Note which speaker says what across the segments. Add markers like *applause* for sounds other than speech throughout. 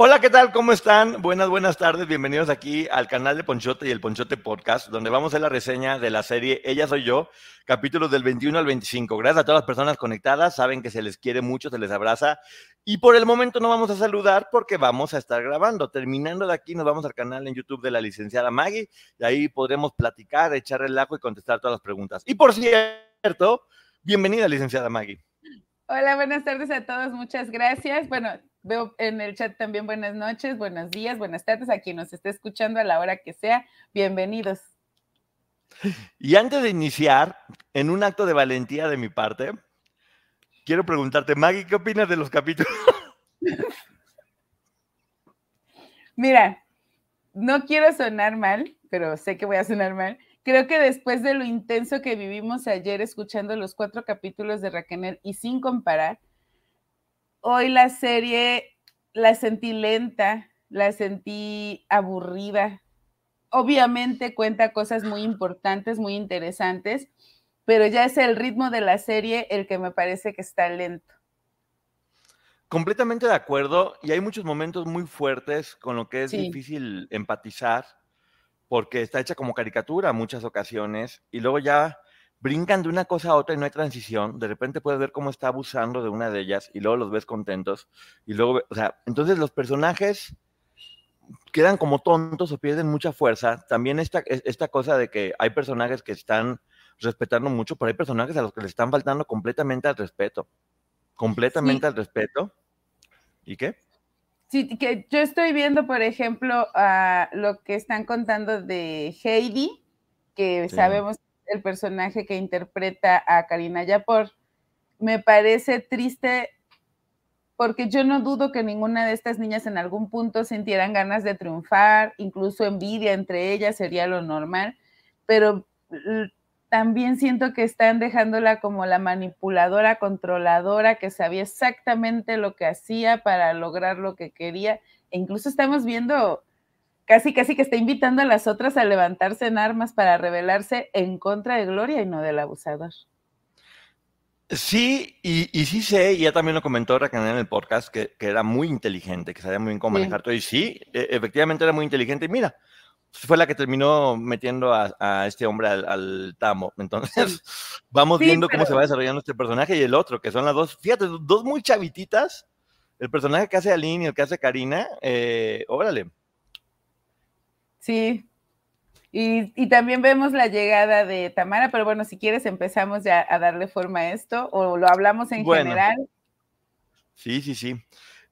Speaker 1: Hola, ¿qué tal? ¿Cómo están? Buenas, buenas tardes. Bienvenidos aquí al canal de Ponchote y el Ponchote Podcast, donde vamos a hacer la reseña de la serie Ella Soy Yo, capítulos del 21 al 25. Gracias a todas las personas conectadas. Saben que se les quiere mucho, se les abraza. Y por el momento no vamos a saludar porque vamos a estar grabando. Terminando de aquí, nos vamos al canal en YouTube de la licenciada Maggie y ahí podremos platicar, echar el ajo y contestar todas las preguntas. Y por cierto, bienvenida, licenciada Maggie.
Speaker 2: Hola, buenas tardes a todos. Muchas gracias. Bueno, Veo en el chat también buenas noches, buenos días, buenas tardes a quien nos esté escuchando a la hora que sea. Bienvenidos.
Speaker 1: Y antes de iniciar, en un acto de valentía de mi parte, quiero preguntarte, Maggie, ¿qué opinas de los capítulos? *laughs*
Speaker 2: Mira, no quiero sonar mal, pero sé que voy a sonar mal. Creo que después de lo intenso que vivimos ayer escuchando los cuatro capítulos de Raquel y sin comparar, hoy la serie la sentí lenta, la sentí aburrida. Obviamente cuenta cosas muy importantes, muy interesantes, pero ya es el ritmo de la serie el que me parece que está lento.
Speaker 1: Completamente de acuerdo, y hay muchos momentos muy fuertes con lo que es difícil empatizar, porque está hecha como caricatura muchas ocasiones, y luego ya brincan de una cosa a otra y no hay transición. De repente puedes ver cómo está abusando de una de ellas y luego los ves contentos. Y luego, o sea, entonces los personajes quedan como tontos o pierden mucha fuerza. También esta, esta cosa de que hay personajes que están respetando mucho, pero hay personajes a los que les están faltando completamente al respeto. Completamente al respeto. ¿Y qué?
Speaker 2: Sí, que yo estoy viendo, por ejemplo, a lo que están contando de Heidi, que sabemos el personaje que interpreta a Karina Yapor. Me parece triste porque yo no dudo que ninguna de estas niñas en algún punto sintieran ganas de triunfar, incluso envidia entre ellas sería lo normal, pero también siento que están dejándola como la manipuladora, controladora, que sabía exactamente lo que hacía para lograr lo que quería. E incluso estamos viendo casi, casi que está invitando a las otras a levantarse en armas para rebelarse en contra de Gloria y no del abusador.
Speaker 1: Sí, y, sí sé, y ya también lo comentó Raquel en el podcast, que, era muy inteligente, que sabía muy bien cómo manejar todo. Y sí, e, efectivamente era muy inteligente. Y mira, fue la que terminó metiendo a, este hombre al, tamo. Entonces, *laughs* vamos viendo cómo se va desarrollando este personaje y el otro, que son las dos, fíjate, dos muy chavititas. El personaje que hace Aline y el que hace Karina, eh, órale,
Speaker 2: Sí. Y, también vemos la llegada de Tamara, pero bueno, si quieres empezamos ya a darle forma a esto o lo hablamos en general.
Speaker 1: Sí, sí, sí.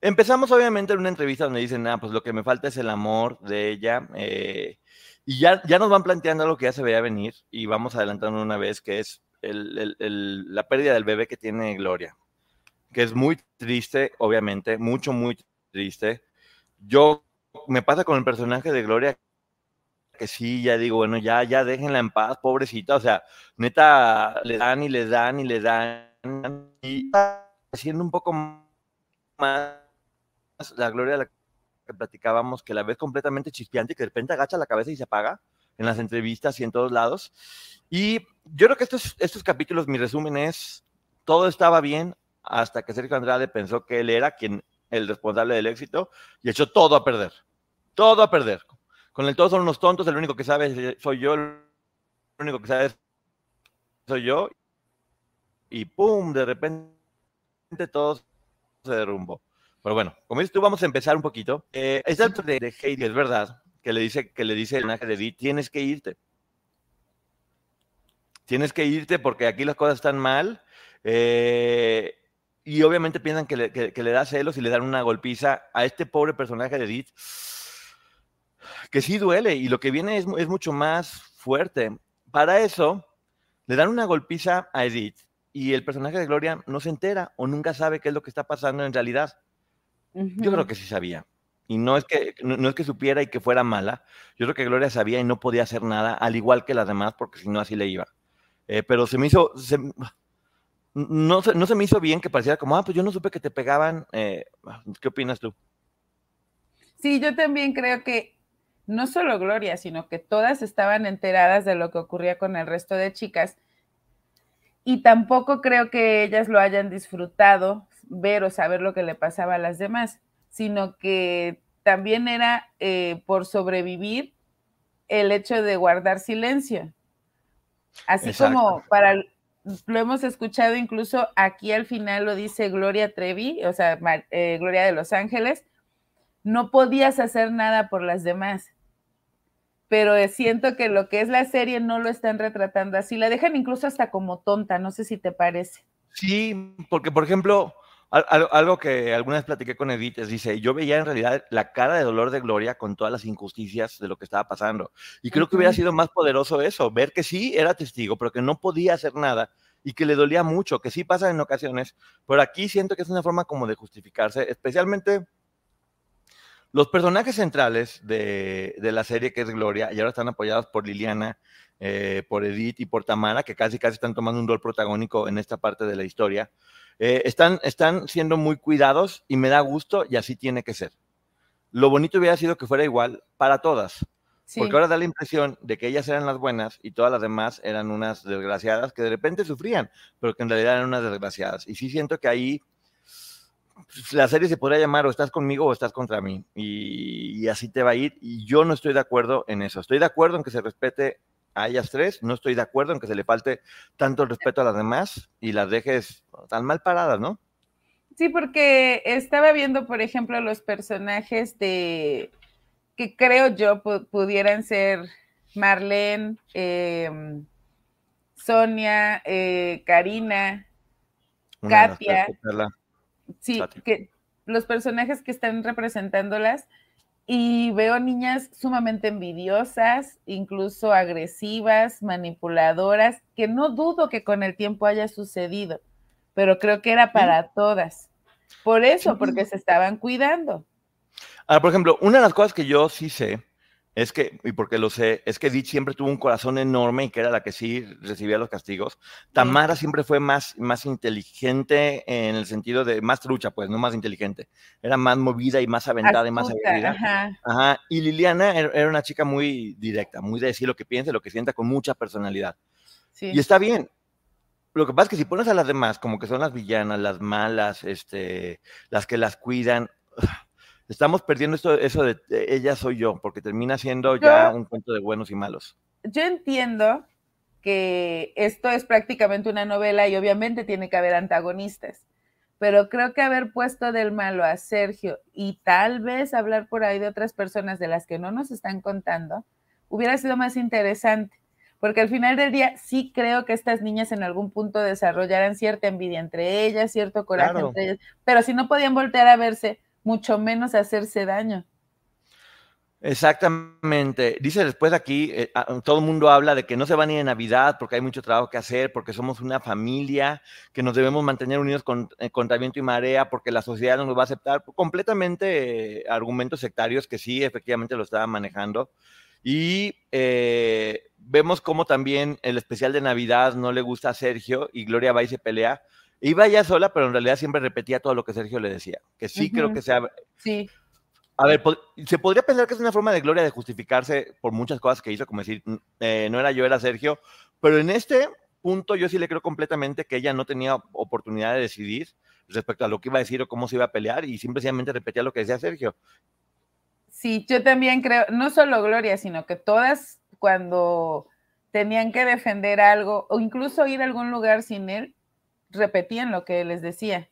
Speaker 1: Empezamos obviamente en una entrevista donde dicen, ah, pues lo que me falta es el amor de ella. Eh, y ya, ya nos van planteando algo que ya se veía venir y vamos adelantando una vez, que es la pérdida del bebé que tiene Gloria, que es muy triste, obviamente, mucho, muy triste. Yo me pasa con el personaje de Gloria que sí, ya digo, bueno, ya, ya déjenla en paz, pobrecita, o sea, neta, le dan y le dan y le dan, y haciendo un poco más la gloria de la que platicábamos, que la ves completamente chispeante y que de repente agacha la cabeza y se apaga en las entrevistas y en todos lados. Y yo creo que estos, estos capítulos, mi resumen es, todo estaba bien hasta que Sergio Andrade pensó que él era quien el responsable del éxito y echó todo a perder todo a perder. Con el todo son unos tontos, el único que sabe soy yo, el único que sabe soy yo. Y pum, de repente todo se derrumbó. Pero bueno, como dices tú, vamos a empezar un poquito. Eh, es de, de Heidi, es verdad, que le dice, que le dice el personaje de Edith, tienes que irte. Tienes que irte porque aquí las cosas están mal. Eh, y obviamente piensan que le, que le, da celos y le dan una golpiza a este pobre personaje de Edith, que sí duele y lo que viene es, es mucho más fuerte. Para eso, le dan una golpiza a Edith y el personaje de Gloria no se entera o nunca sabe qué es lo que está pasando en realidad. Yo creo que sí sabía. Y no es que, no, es que supiera y que fuera mala. Yo creo que Gloria sabía y no podía hacer nada, al igual que las demás, porque si no así le iba. Eh, pero se me hizo, no, no se me hizo bien que pareciera como, ah, pues yo no supe que te pegaban. Eh, ¿Qué opinas tú?
Speaker 2: Sí, yo también creo que no solo Gloria, sino que todas estaban enteradas de lo que ocurría con el resto de chicas. Y tampoco creo que ellas lo hayan disfrutado ver o saber lo que le pasaba a las demás, sino que también era eh, por sobrevivir el hecho de guardar silencio. Así como para, lo hemos escuchado incluso aquí al final lo dice Gloria Trevi, o sea, eh, Gloria de Los Ángeles, no podías hacer nada por las demás. Pero siento que lo que es la serie no lo están retratando así, la dejan incluso hasta como tonta, no sé si te parece.
Speaker 1: Sí, porque por ejemplo, algo que alguna vez platiqué con Edith es, dice, yo veía en realidad la cara de dolor de Gloria con todas las injusticias de lo que estaba pasando. Y creo que hubiera sido más poderoso eso, ver que sí era testigo, pero que no podía hacer nada y que le dolía mucho, que sí pasa en ocasiones, pero aquí siento que es una forma como de justificarse, especialmente los personajes centrales de, la serie que es Gloria, y ahora están apoyados por Liliana, eh, por Edith y por Tamara, que casi casi están tomando un rol protagónico en esta parte de la historia. Eh, están, están siendo muy cuidados y me da gusto y así tiene que ser. Lo bonito hubiera sido que fuera igual para todas. Porque ahora da la impresión de que ellas eran las buenas y todas las demás eran unas desgraciadas que de repente sufrían, pero que en realidad eran unas desgraciadas. Y sí siento que ahí la serie se podría llamar o estás conmigo o estás contra mí. Y, y, así te va a ir. Y yo no estoy de acuerdo en eso. Estoy de acuerdo en que se respete a ellas tres. No estoy de acuerdo en que se le falte tanto el respeto a las demás y las dejes tan mal paradas, ¿no?
Speaker 2: Sí, porque estaba viendo, por ejemplo, los personajes de que creo yo pudieran ser Marlene, em, Sonia, eh, Karina, Katia. Sí, que los personajes que están representándolas y veo niñas sumamente envidiosas, incluso agresivas, manipuladoras, que no dudo que con el tiempo haya sucedido, pero creo que era para todas. Por eso, porque se estaban cuidando.
Speaker 1: Ahora, por ejemplo, una de las cosas que yo sí sé es que, y porque lo sé, es que Edith siempre tuvo un corazón enorme y que era la que sí recibía los castigos. Tamara siempre fue más, más inteligente en el sentido de más trucha, pues, no más inteligente. Era más movida y más aventada y más aguerrida. Ajá. Y Liliana era una chica muy directa, muy de decir lo que piensa, lo que sienta, con mucha personalidad. Sí. Y está bien. Lo que pasa es que si pones a las demás como que son las villanas, las malas, este, las que las cuidan, estamos perdiendo esto, eso de, ella soy yo, porque termina siendo ya un cuento de buenos y malos.
Speaker 2: Yo entiendo que esto es prácticamente una novela y obviamente tiene que haber antagonistas, pero creo que haber puesto del malo a Sergio y tal vez hablar por ahí de otras personas de las que no nos están contando, hubiera sido más interesante. Porque al final del día sí creo que estas niñas en algún punto desarrollaran cierta envidia entre ellas, cierto coraje entre ellas, pero si no podían voltear a verse, mucho menos hacerse daño.
Speaker 1: Exactamente. Dice después aquí, eh, todo el mundo habla de que no se van a ir en Navidad porque hay mucho trabajo que hacer, porque somos una familia, que nos debemos mantener unidos con, eh, contra y marea, porque la sociedad no nos va a aceptar. Completamente eh, argumentos sectarios que sí, efectivamente lo estaban manejando. Y vemos cómo también el especial de Navidad no le gusta a Sergio y Gloria va y se pelea Iba ya sola, pero en realidad siempre repetía todo lo que Sergio le decía. Que sí creo que sea.
Speaker 2: Sí.
Speaker 1: A ver, se podría pensar que es una forma de gloria de justificarse por muchas cosas que hizo, como decir, eh, no era yo, era Sergio, pero en este punto yo sí le creo completamente que ella no tenía oportunidad de decidir respecto a lo que iba a decir o cómo se iba a pelear y simplemente repetía lo que decía Sergio.
Speaker 2: Sí, yo también creo, no solo Gloria, sino que todas cuando tenían que defender algo o incluso ir a algún lugar sin él, repetían lo que les decía.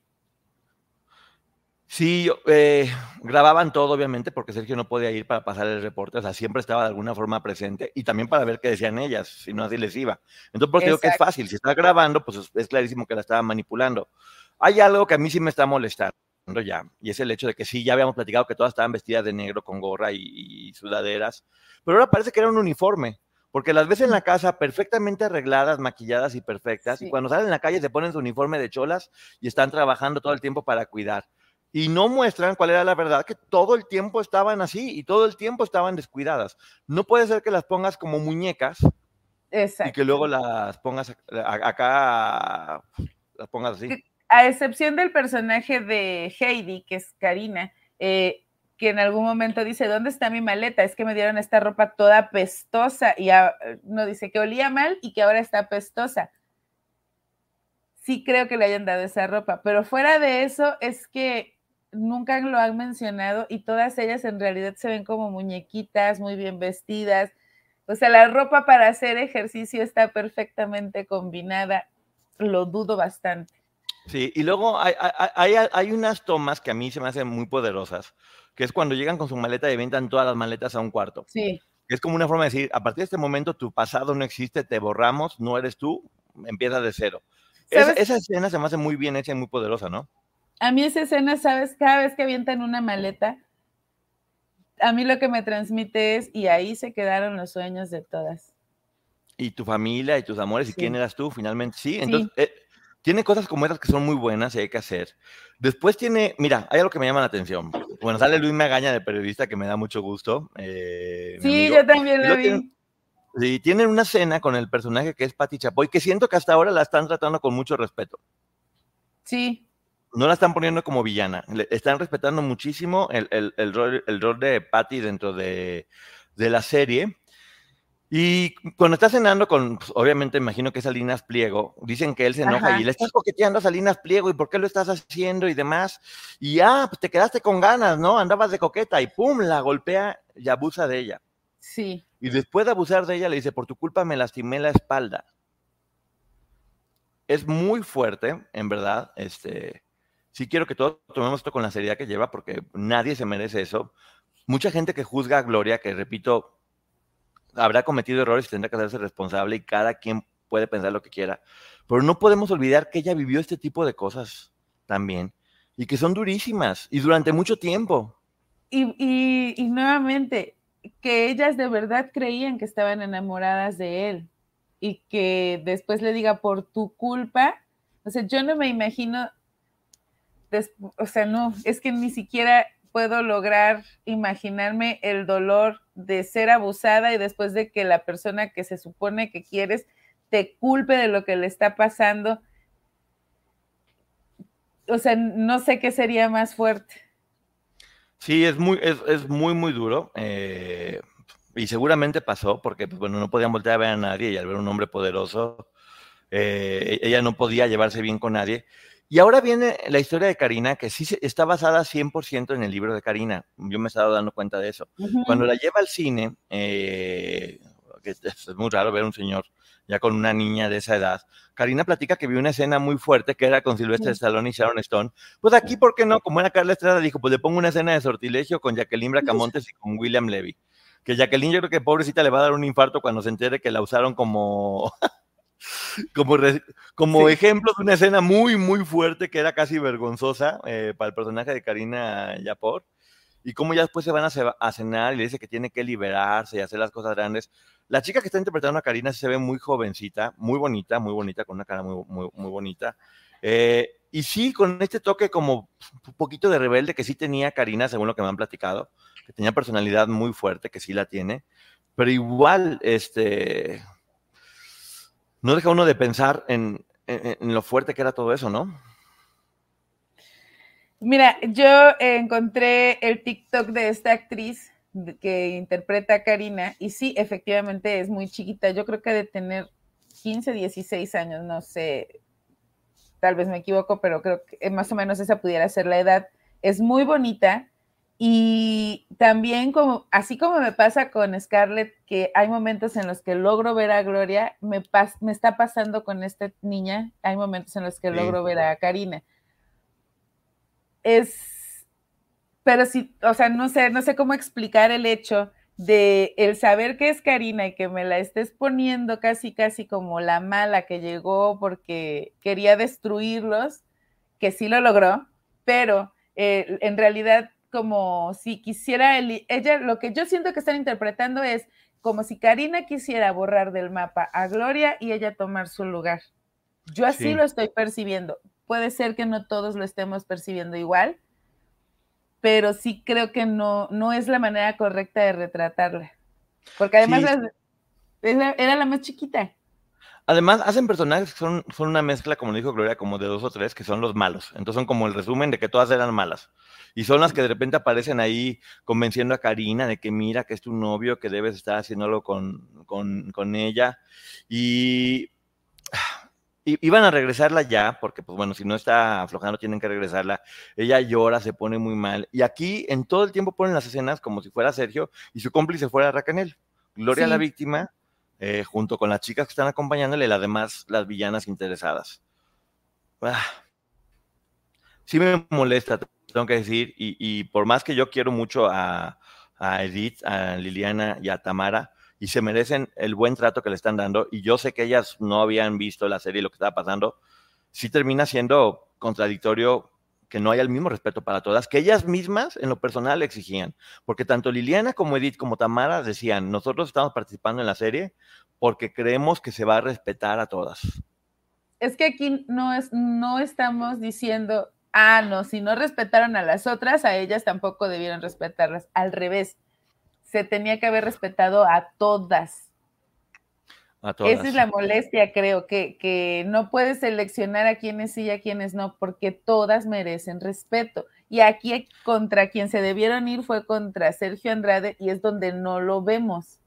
Speaker 1: Sí, eh, grababan todo, obviamente, porque Sergio no podía ir para pasar el reporte, o sea, siempre estaba de alguna forma presente y también para ver qué decían ellas, si no así les iba. Entonces, por eso digo que es fácil, si está grabando, pues es clarísimo que la estaba manipulando. Hay algo que a mí sí me está molestando ya, y es el hecho de que sí, ya habíamos platicado que todas estaban vestidas de negro con gorra y, sudaderas, pero ahora parece que era un uniforme, porque las ves en la casa perfectamente arregladas, maquilladas y perfectas, y cuando salen en la calle se ponen su uniforme de cholas y están trabajando todo el tiempo para cuidar. Y no muestran cuál era la verdad, que todo el tiempo estaban así y todo el tiempo estaban descuidadas. No puede ser que las pongas como muñecas y que luego las pongas acá, las pongas así
Speaker 2: a excepción del personaje de Heidi, que es Karina, eh, en algún momento dice, ¿dónde está mi maleta? Es que me dieron esta ropa toda pestosa y no dice que olía mal y que ahora está pestosa. Sí creo que le hayan dado esa ropa, pero fuera de eso es que nunca lo han mencionado y todas ellas en realidad se ven como muñequitas, muy bien vestidas. O sea, la ropa para hacer ejercicio está perfectamente combinada. Lo dudo bastante.
Speaker 1: Sí, y luego hay, hay, hay, unas tomas que a mí se me hacen muy poderosas, que es cuando llegan con su maleta y avientan todas las maletas a un cuarto.
Speaker 2: Sí.
Speaker 1: Es como una forma de decir, a partir de este momento tu pasado no existe, te borramos, no eres tú, empieza de cero. esa escena se me hace muy bien hecha y muy poderosa, ¿no?
Speaker 2: A mí esa escena, ¿sabes? Cada vez que avientan una maleta, a mí lo que me transmite es, y ahí se quedaron los sueños de todas.
Speaker 1: Y tu familia y tus amores, y quién eras tú, finalmente. Sí, entonces... Eh, tiene cosas como esas que son muy buenas y hay que hacer. Después tiene, mira, hay algo que me llama la atención. Bueno, sale Luis Magaña de periodista que me da mucho gusto.
Speaker 2: Eh, sí, yo también lo vi.
Speaker 1: sí, tienen una cena con el personaje que es Patti Chapoy, que siento que hasta ahora la están tratando con mucho respeto.
Speaker 2: Sí.
Speaker 1: No la están poniendo como villana. Le están respetando muchísimo el, rol, el rol de Patti dentro de, de la serie. Y cuando está cenando con, pues, obviamente imagino que es Salinas Pliego, dicen que él se enoja y le estás coqueteando a Salinas Pliego y por qué lo estás haciendo y demás. Y ah, pues te quedaste con ganas, ¿no? Andabas de coqueta y pum, la golpea y abusa de ella.
Speaker 2: Sí.
Speaker 1: Y después de abusar de ella le dice, por tu culpa me lastimé la espalda. Es muy fuerte, en verdad. Este, sí quiero que todos tomemos esto con la seriedad que lleva porque nadie se merece eso. Mucha gente que juzga a Gloria, que repito, habrá cometido errores y tendrá que hacerse responsable y cada quien puede pensar lo que quiera. Pero no podemos olvidar que ella vivió este tipo de cosas también y que son durísimas y durante mucho tiempo.
Speaker 2: Y, nuevamente, que ellas de verdad creían que estaban enamoradas de él y que después le diga por tu culpa, o sea, yo no me imagino, o sea, no, es que ni siquiera puedo lograr imaginarme el dolor de ser abusada y después de que la persona que se supone que quieres te culpe de lo que le está pasando. O sea, no sé qué sería más fuerte.
Speaker 1: Sí, es muy, es, muy, muy duro. Eh, y seguramente pasó porque, pues, bueno, no podían voltear a ver a nadie y al ver un hombre poderoso, eh, ella no podía llevarse bien con nadie. Y ahora viene la historia de Karina, que sí está basada 100% en el libro de Karina. Yo me he estado dando cuenta de eso. Cuando la lleva al cine, eh, que es, muy raro ver un señor ya con una niña de esa edad, Karina platica que vio una escena muy fuerte que era con Silvestre Stallone y Sharon Stone. Pues aquí, ¿por qué no? Como era Carla Estrada, dijo, pues le pongo una escena de sortilegio con Jacqueline Bracamontes y con William Levy. Que Jacqueline yo creo que pobrecita le va a dar un infarto cuando se entere que la usaron como *laughs* *laughs* como, como ejemplo de una escena muy, muy fuerte que era casi vergonzosa eh, para el personaje de Karina Yapor. Y cómo ya después se van a, cenar y le dice que tiene que liberarse y hacer las cosas grandes. La chica que está interpretando a Karina se ve muy jovencita, muy bonita, muy bonita, con una cara muy, muy, muy bonita. Eh, y sí, con este toque como un poquito de rebelde que sí tenía Karina, según lo que me han platicado, que tenía personalidad muy fuerte, que sí la tiene, pero igual, este, no deja uno de pensar en, lo fuerte que era todo eso, ¿no?
Speaker 2: Mira, yo encontré el TikTok de esta actriz que interpreta a Karina y sí, efectivamente es muy chiquita. Yo creo que de tener 15, 16 años, no sé, tal vez me equivoco, pero creo que más o menos esa pudiera ser la edad. Es muy bonita Y también como, así como me pasa con Scarlett, que hay momentos en los que logro ver a Gloria, me, me está pasando con esta niña, hay momentos en los que logro ver a Karina. Es, pero sí, o sea, no sé, no sé cómo explicar el hecho de el saber que es Karina y que me la estés poniendo casi, casi como la mala que llegó porque quería destruirlos, que sí lo logró, pero eh, en realidad como si quisiera, ella, lo que yo siento que están interpretando es como si Karina quisiera borrar del mapa a Gloria y ella tomar su lugar. Yo así lo estoy percibiendo. Puede ser que no todos lo estemos percibiendo igual, pero sí creo que no, no es la manera correcta de retratarla. Porque además era la más chiquita.
Speaker 1: Además, hacen personajes que son, son una mezcla, como dijo Gloria, como de dos o tres, que son los malos. Entonces son como el resumen de que todas eran malas. Y son las que de repente aparecen ahí convenciendo a Karina de que mira que es tu novio, que debes estar haciéndolo con, con, con ella. Y iban a regresarla ya, porque pues bueno, si no está aflojando tienen que regresarla. Ella llora, se pone muy mal. Y aquí en todo el tiempo ponen las escenas como si fuera Sergio y su cómplice fuera Racanel. Gloria la víctima, eh, junto con las chicas que están acompañándole y las demás, las villanas interesadas. Ah. Sí me molesta, tengo que decir, y, por más que yo quiero mucho a, a Edith, a Liliana y a Tamara, y se merecen el buen trato que le están dando. Y yo sé que ellas no habían visto la serie y lo que estaba pasando. Sí termina siendo contradictorio que no haya el mismo respeto para todas, que ellas mismas en lo personal exigían. Porque tanto Liliana como Edith como Tamara decían, nosotros estamos participando en la serie porque creemos que se va a respetar a todas.
Speaker 2: Es que aquí no, es, no estamos diciendo, ah, no, si no respetaron a las otras, a ellas tampoco debieron respetarlas. Al revés, se tenía que haber respetado a todas. Esa es la molestia, creo, que, que no puedes seleccionar a quienes sí y a quienes no, porque todas merecen respeto. Y aquí contra quien se debieron ir fue contra Sergio Andrade y es donde no lo vemos.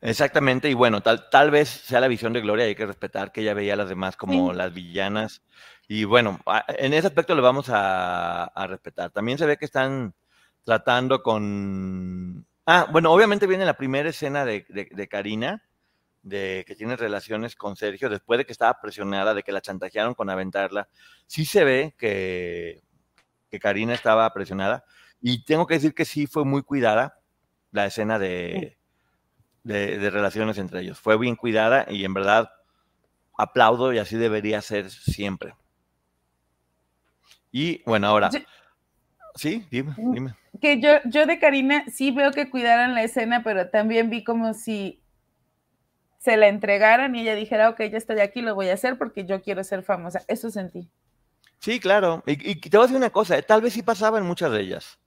Speaker 1: Exactamente, y bueno, tal, tal vez sea la visión de Gloria, hay que respetar que ella veía a las demás como las villanas. Y bueno, en ese aspecto lo vamos a, a respetar. También se ve que están tratando con... Ah, bueno, obviamente viene la primera escena de, de, Karina, de que tiene relaciones con Sergio, después de que estaba presionada, de que la chantajearon con aventarla. Sí se ve que, que Karina estaba presionada. Y tengo que decir que sí fue muy cuidada la escena de, de, relaciones entre ellos. Fue bien cuidada y en verdad aplaudo y así debería ser siempre. Y bueno, ahora, Sí, dime, dime.
Speaker 2: Que yo, yo de Karina sí veo que cuidaran la escena, pero también vi como si se la entregaran y ella dijera, ok, ya estoy aquí, lo voy a hacer porque yo quiero ser famosa. Eso sentí.
Speaker 1: Sí, claro. Y, y te voy a decir una cosa, eh, tal vez sí pasaba en muchas de ellas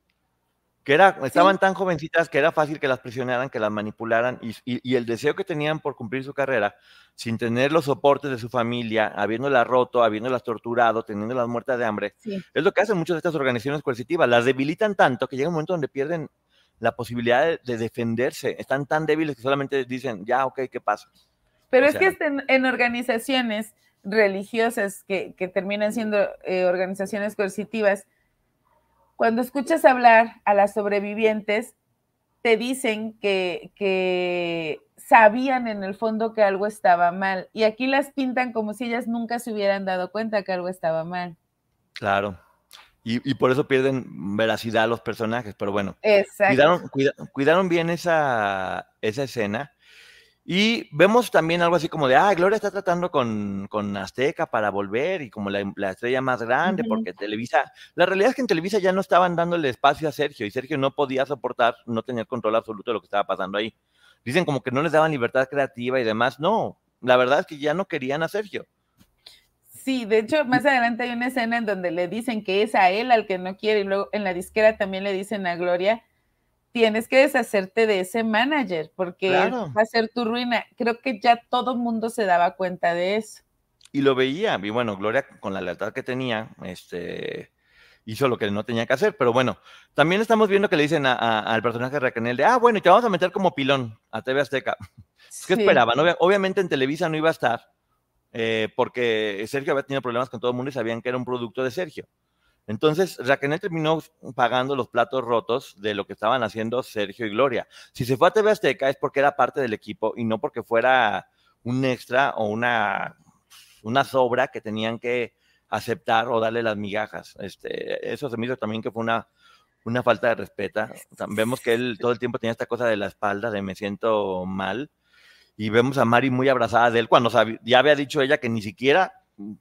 Speaker 1: que era, estaban tan jovencitas que era fácil que las presionaran, que las manipularan y, y, el deseo que tenían por cumplir su carrera, sin tener los soportes de su familia, habiéndolas roto, habiéndolas torturado, teniéndolas muertas de hambre, es lo que hacen muchas de estas organizaciones coercitivas, las debilitan tanto que llega un momento donde pierden la posibilidad de, defenderse, están tan débiles que solamente dicen, ya, ok, ¿qué pasa?
Speaker 2: Pero es que estén en organizaciones religiosas que, que terminan siendo eh, organizaciones coercitivas, cuando escuchas hablar a las sobrevivientes, te dicen que, sabían en el fondo que algo estaba mal. Y aquí las pintan como si ellas nunca se hubieran dado cuenta que algo estaba mal.
Speaker 1: Claro. Y, por eso pierden veracidad los personajes, pero bueno. Cuidaron, cuidaron bien esa, esa escena y vemos también algo así como de, ah, Gloria está tratando con, con Azteca para volver y como la, estrella más grande, porque Televisa, la realidad es que en Televisa ya no estaban dándole espacio a Sergio y Sergio no podía soportar, no tenía control absoluto de lo que estaba pasando ahí. Dicen como que no les daban libertad creativa y demás. No, la verdad es que ya no querían a Sergio.
Speaker 2: Sí, de hecho, más adelante hay una escena en donde le dicen que es a él al que no quiere y luego en la disquera también le dicen a Gloria tienes que deshacerte de ese manager porque va a ser tu ruina. Creo que ya todo el mundo se daba cuenta de eso.
Speaker 1: Y lo veía, y bueno, Gloria con la lealtad que tenía, este, hizo lo que no tenía que hacer, pero bueno, también estamos viendo que le dicen al personaje de Raquel de, ah, bueno, y te vamos a meter como pilón a TV Azteca. *laughs* ¿Qué esperaban? obviamente en Televisa no iba a estar, eh, porque Sergio había tenido problemas con todo el mundo y sabían que era un producto de Sergio. Entonces, Raquel terminó pagando los platos rotos de lo que estaban haciendo Sergio y Gloria. Si se fue a TV Azteca es porque era parte del equipo y no porque fuera un extra o una, una sobra que tenían que aceptar o darle las migajas. Este, eso se me hizo también que fue una, una falta de respeto. Vemos que él todo el tiempo tenía esta cosa de la espalda, de me siento mal. Y vemos a Mari muy abrazada de él cuando ya había dicho ella que ni siquiera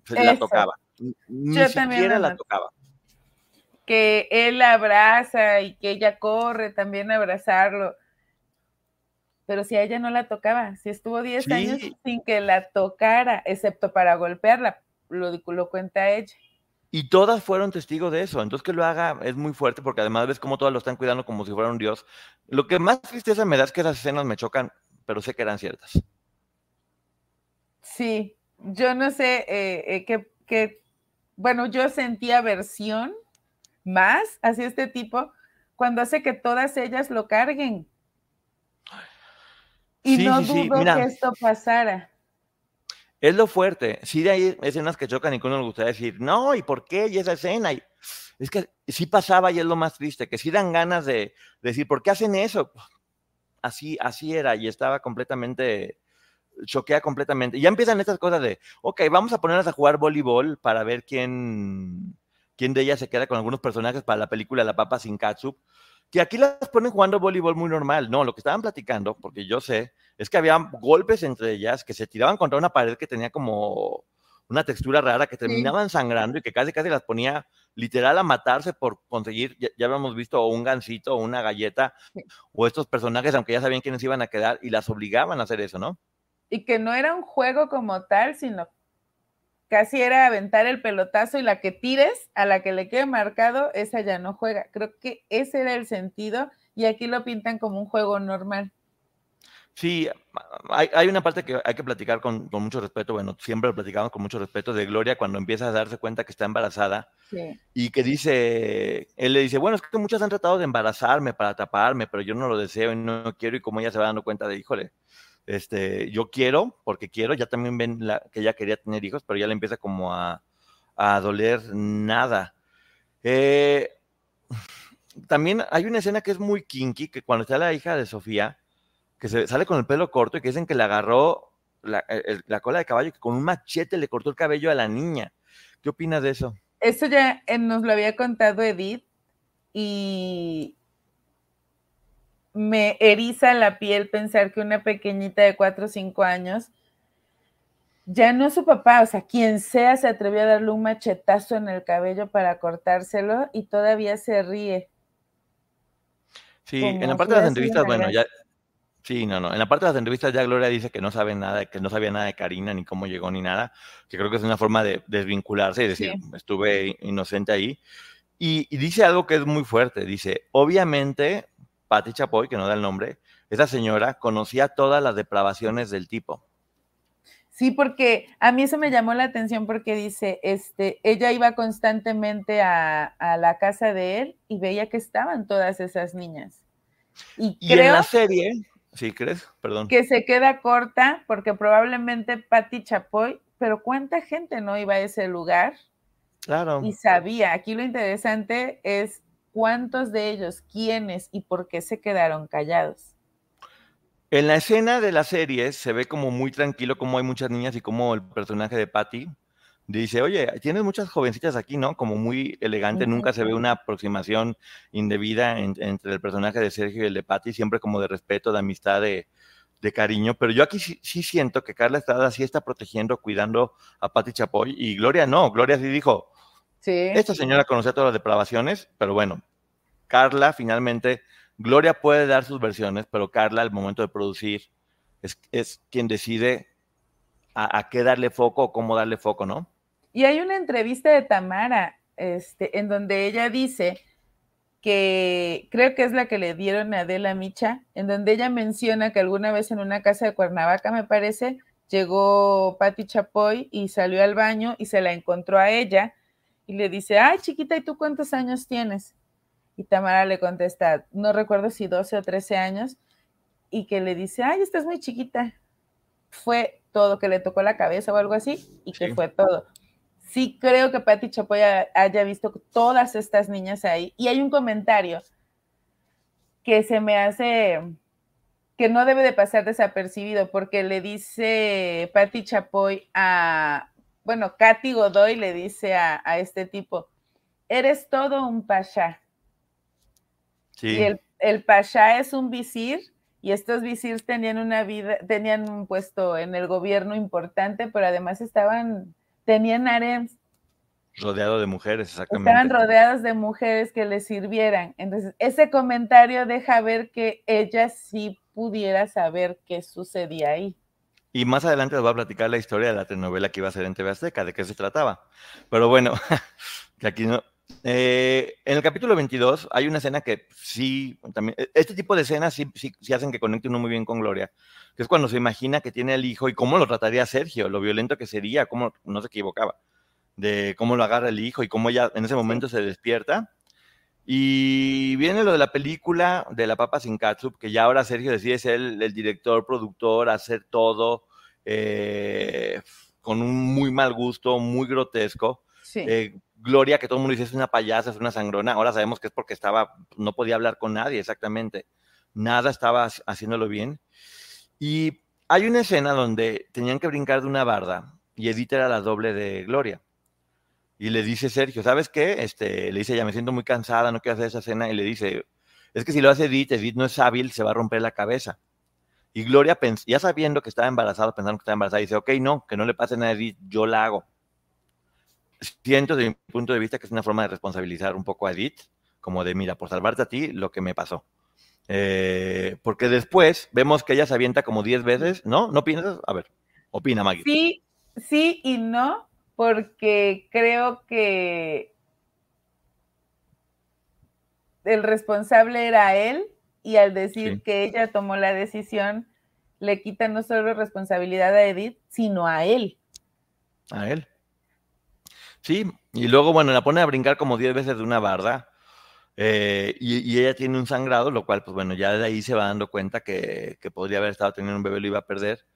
Speaker 1: se la tocaba. Ni siquiera la tocaba.
Speaker 2: Que él la abraza y que ella corre también a abrazarlo. Pero si a ella no la tocaba, si estuvo 10 años sin que la tocara, excepto para golpearla, lo, lo cuenta ella.
Speaker 1: Y todas fueron testigos de eso. Entonces que lo haga es muy fuerte porque además ves cómo todas lo están cuidando como si fuera un dios. Lo que más tristeza me da es que esas escenas me chocan, pero sé que eran ciertas.
Speaker 2: Sí, yo no sé eh, eh, qué, bueno, yo sentí aversión más hacia este tipo cuando hace que todas ellas lo carguen. Y no dudo que esto pasara.
Speaker 1: Es lo fuerte. Sí, de ahí escenas que chocan y que uno le gustaría decir, no, ¿y por qué? Y esa escena. Y es que sí pasaba y es lo más triste, que sí dan ganas de, decir, ¿por qué hacen eso? Así, así era y estaba completamente, choquea completamente. Y ya empiezan estas cosas de, ok, vamos a ponerlas a jugar voleibol para ver quién, quién de ellas se queda con algunos personajes para la película La Papa sin Katsup que aquí las ponen jugando voleibol muy normal. No, lo que estaban platicando, porque yo sé, es que había golpes entre ellas que se tiraban contra una pared que tenía como una textura rara, que terminaban sangrando y que casi casi las ponía literal a matarse por conseguir, ya, habíamos visto un gancito o una galleta, o estos personajes, aunque ya sabían quiénes iban a quedar, y las obligaban a hacer eso, ¿no?
Speaker 2: Y que no era un juego como tal, sino casi era aventar el pelotazo y la que tires, a la que le quede marcado, esa ya no juega. Creo que ese era el sentido y aquí lo pintan como un juego normal.
Speaker 1: Sí, hay, una parte que hay que platicar con, mucho respeto, bueno, siempre lo platicamos con mucho respeto de Gloria cuando empieza a darse cuenta que está embarazada y que dice, él le dice, bueno, es que muchas han tratado de embarazarme para taparme, pero yo no lo deseo y no quiero y como ella se va dando cuenta de, híjole, este, yo quiero, porque quiero, ya también ven que ella quería tener hijos, pero ya le empieza como a, doler nada. Eh, también hay una escena que es muy kinky, que cuando está la hija de Sofía, que se sale con el pelo corto y que dicen que le agarró la, cola de caballo, que con un machete le cortó el cabello a la niña. ¿Qué opinas de eso?
Speaker 2: Eso ya eh, nos lo había contado Edith y me eriza la piel pensar que una pequeñita de 4 o 5 años ya no es su papá, o sea, quien sea se atrevió a darle un machetazo en el cabello para cortárselo y todavía se ríe.
Speaker 1: Sí, en la parte de las entrevistas, bueno, ya, sí, no, no, en la parte de las entrevistas ya Gloria dice que no sabe nada, que no sabía nada de Karina, ni cómo llegó, ni nada, que creo que es una forma de desvincularse y decir, estuve inocente ahí. Y, y, dice algo que es muy fuerte, dice, obviamente Patti Chapoy, que no da el nombre, esa señora conocía todas las depravaciones del tipo.
Speaker 2: Sí, porque a mí eso me llamó la atención porque dice, este, ella iba constantemente a, la casa de él y veía que estaban todas esas niñas.
Speaker 1: Y, creo en la serie, sí, crees, perdón.
Speaker 2: Que se queda corta porque probablemente Patti Chapoy, pero cuánta gente no iba a ese lugar.
Speaker 1: Claro.
Speaker 2: Y sabía, aquí lo interesante es ¿Cuántos de ellos, quiénes y por qué se quedaron callados?
Speaker 1: En la escena de la serie se ve como muy tranquilo, como hay muchas niñas y como el personaje de Patty dice, oye, tienes muchas jovencitas aquí, ¿no? Como muy elegante, nunca se ve una aproximación indebida entre el personaje de Sergio y el de Patty, siempre como de respeto, de amistad, de, cariño. Pero yo aquí sí, siento que Carla Estrada sí está protegiendo, cuidando a Patty Chapoy y Gloria no, Gloria sí dijo, esta señora conocía todas las depravaciones, pero bueno, Carla finalmente, Gloria puede dar sus versiones, pero Carla al momento de producir es, quien decide a, qué darle foco o cómo darle foco, ¿no?
Speaker 2: Y hay una entrevista de Tamara, este, en donde ella dice que creo que es la que le dieron a Adela Micha, en donde ella menciona que alguna vez en una casa de Cuernavaca, me parece, llegó Patti Chapoy y salió al baño y se la encontró a ella y le dice, ay chiquita, ¿y tú cuántos años tienes? Y Tamara le contesta, no recuerdo si 12 o 13 años, y que le dice, ay, estás muy chiquita. Fue todo, que le tocó la cabeza o algo así, y que fue todo. Sí creo que Patti Chapoy haya visto todas estas niñas ahí. Y hay un comentario que se me hace que no debe de pasar desapercibido porque le dice Patti Chapoy a, bueno, Katy Godoy le dice a, este tipo, eres todo un pasha. Sí. Y el, el pasha es un visir y estos visirs tenían una vida, tenían un puesto en el gobierno importante, pero además estaban, tenían harems.
Speaker 1: Rodeado de mujeres, exactamente.
Speaker 2: Estaban rodeados de mujeres que les sirvieran. Entonces, ese comentario deja ver que ella sí pudiera saber qué sucedía ahí.
Speaker 1: Y más adelante les voy a platicar la historia de la telenovela que iba a ser en TV Azteca, de qué se trataba. Pero bueno, *laughs* que aquí no, eh, en el capítulo 22 hay una escena que sí, también, e, este tipo de escenas sí, sí, hacen que conecte uno muy bien con Gloria, que es cuando se imagina que tiene el hijo y cómo lo trataría Sergio, lo violento que sería, cómo no se equivocaba, de cómo lo agarra el hijo y cómo ella en ese momento se despierta. Y viene lo de la película de la papa sin catsup, que ya ahora Sergio decide ser el, director, productor, hacer todo eh, con un muy mal gusto, muy grotesco. Sí. Eh, Gloria, que todo el mundo dice es una payasa, es una sangrona, ahora sabemos que es porque estaba, no podía hablar con nadie exactamente, nada estaba haciéndolo bien. Y hay una escena donde tenían que brincar de una barda y Edith era la doble de Gloria. Y le dice Sergio, ¿sabes qué? Este, le dice, ya me siento muy cansada, no quiero hacer esa escena. Y le dice, es que si lo hace Edith, Edith no es hábil, se va a romper la cabeza. Y Gloria, ya sabiendo que estaba embarazada, pensando que estaba embarazada, dice, ok, no, que no le pase nada a Edith, yo la hago siento desde mi punto de vista que es una forma de responsabilizar un poco a Edith, como de, mira, por salvarte a ti, lo que me pasó. Eh, porque después vemos que ella se avienta como 10 veces, ¿no? ¿No piensas? A ver, opina Maggie.
Speaker 2: Sí, sí y no, porque creo que el responsable era él y al decir que ella tomó la decisión, le quita no solo responsabilidad a Edith, sino a él.
Speaker 1: A él. Sí, y luego, bueno, la pone a brincar como 10 veces de una barda. Eh, y, ella tiene un sangrado, lo cual, pues bueno, ya de ahí se va dando cuenta que, podría haber estado teniendo un bebé, lo iba a perder.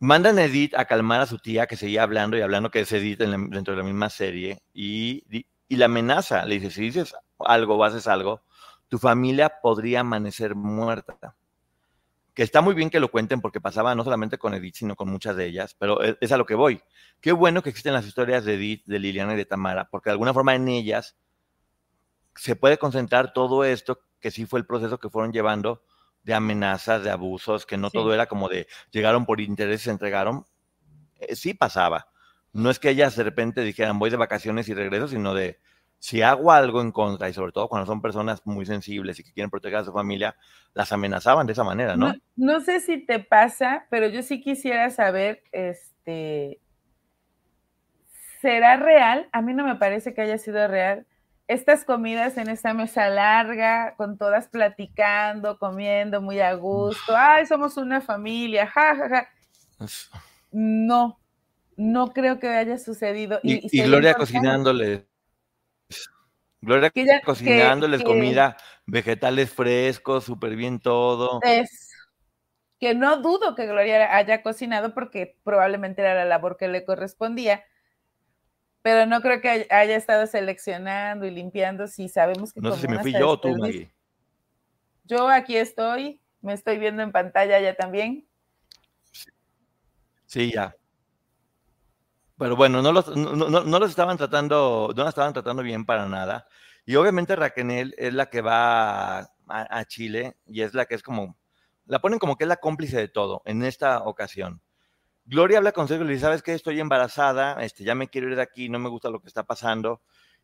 Speaker 1: Mandan a Edith a calmar a su tía, que seguía hablando y hablando, que es Edith dentro de la misma serie, y, y, la amenaza. Le dice: si dices algo o haces algo, tu familia podría amanecer muerta que está muy bien que lo cuenten porque pasaba no solamente con Edith, sino con muchas de ellas, pero e, es, a lo que voy. Qué bueno que existen las historias de Edith, de Liliana y de Tamara, porque de alguna forma en ellas se puede concentrar todo esto que sí fue el proceso que fueron llevando de amenazas, de abusos, que no todo era como de llegaron por interés se entregaron. Eh, sí pasaba. No es que ellas de repente dijeran voy de vacaciones y regreso, sino de si hago algo en contra, y sobre todo cuando son personas muy sensibles y que quieren proteger a su familia, las amenazaban de esa manera, ¿no?
Speaker 2: No, sé si te pasa, pero yo sí quisiera saber, este, ¿será real? A mí no me parece que haya sido real. Estas comidas en esta mesa larga, con todas platicando, comiendo muy a gusto, ay, somos una familia, ja, ja, ja. No, no creo que haya sucedido.
Speaker 1: Y, y Gloria cocinándole Gloria que cocinándoles comida, vegetales frescos, súper bien todo.
Speaker 2: Es que no dudo que Gloria haya cocinado porque probablemente era la labor que le correspondía, pero no creo que haya estado seleccionando y limpiando si sabemos que...
Speaker 1: No sé si me fui yo o tú, Maggie.
Speaker 2: Yo aquí estoy, me estoy viendo en pantalla ya también.
Speaker 1: Sí, ya. Pero bueno, no los, no, los estaban tratando, no la estaban tratando bien para nada. Y obviamente Raquel es la que va a, Chile y es la que es como, la ponen como que es la cómplice de todo en esta ocasión. Gloria habla con Sergio y le dice, ¿sabes qué? Estoy embarazada, este, ya me quiero ir de aquí, no me gusta lo que está pasando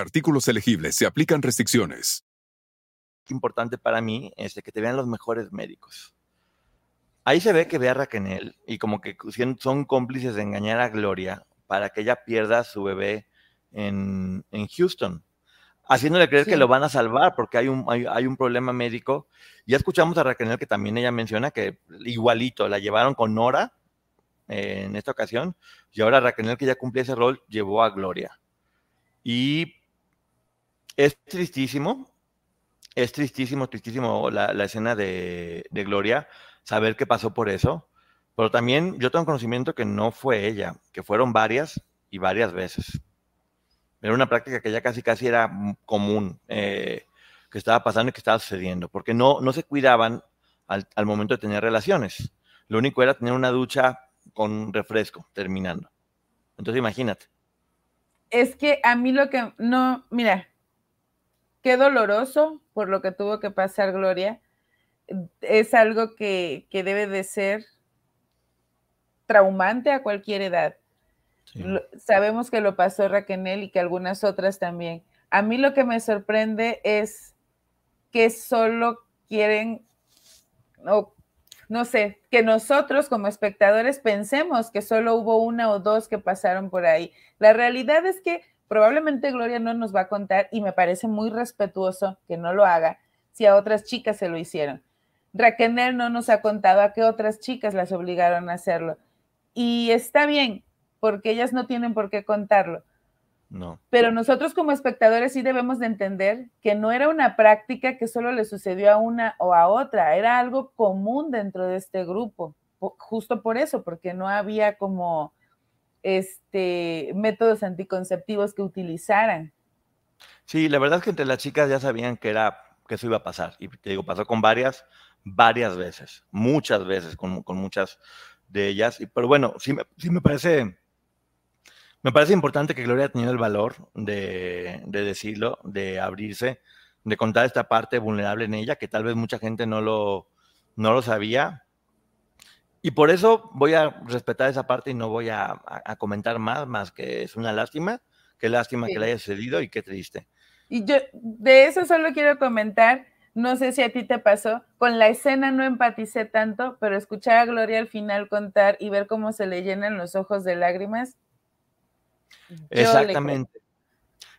Speaker 3: artículos elegibles. Se aplican restricciones.
Speaker 1: Importante para mí es que te vean los mejores médicos. Ahí se ve que ve a Raquel y como que son cómplices de engañar a Gloria para que ella pierda su bebé en, Houston, haciéndole creer que lo van a salvar porque hay un, hay, un problema médico. Ya escuchamos a Raquel que también ella menciona que igualito, la llevaron con Nora eh, en esta ocasión, y ahora Raquel, que ya cumplía ese rol, llevó a Gloria. Y es tristísimo, es tristísimo, tristísimo la, escena de, Gloria, saber qué pasó por eso, pero también yo tengo conocimiento que no fue ella, que fueron varias y varias veces. Era una práctica que ya casi casi era común, eh, que estaba pasando y que estaba sucediendo, porque no, no se cuidaban al, al momento de tener relaciones. Lo único era tener una ducha con refresco terminando. Entonces imagínate.
Speaker 2: Es que a mí lo que no, mira, qué doloroso por lo que tuvo que pasar Gloria. Es algo que, debe de ser traumante a cualquier edad. sabemos que lo pasó Raquel y que algunas otras también. A mí lo que me sorprende es que solo quieren, o no sé, que nosotros como espectadores pensemos que solo hubo una o dos que pasaron por ahí. La realidad es que Probablemente Gloria no nos va a contar y me parece muy respetuoso que no lo haga si a otras chicas se lo hicieron. Raquel no nos ha contado a qué otras chicas las obligaron a hacerlo. Y está bien, porque ellas no tienen por qué contarlo.
Speaker 1: No.
Speaker 2: Pero nosotros como espectadores sí debemos de entender que no era una práctica que solo le sucedió a una o a otra, era algo común dentro de este grupo, justo por eso, porque no había como este, métodos anticonceptivos que utilizaran.
Speaker 1: Sí, la verdad es que entre las chicas ya sabían que era que eso iba a pasar. Y te digo, pasó con varias, varias veces, muchas veces, con, muchas de ellas. Y, pero bueno, sí me, sí me parece, me parece importante que Gloria haya tenido el valor de, de, decirlo, de abrirse, de contar esta parte vulnerable en ella, que tal vez mucha gente no lo, no lo sabía. Y por eso voy a respetar esa parte y no voy a, comentar más, más que es una lástima. Qué lástima que le haya sucedido y qué triste.
Speaker 2: Y yo de eso solo quiero comentar, no sé si a ti te pasó, con la escena no empaticé tanto, pero escuchar a Gloria al final contar y ver cómo se le llenan los ojos de lágrimas.
Speaker 1: Exactamente.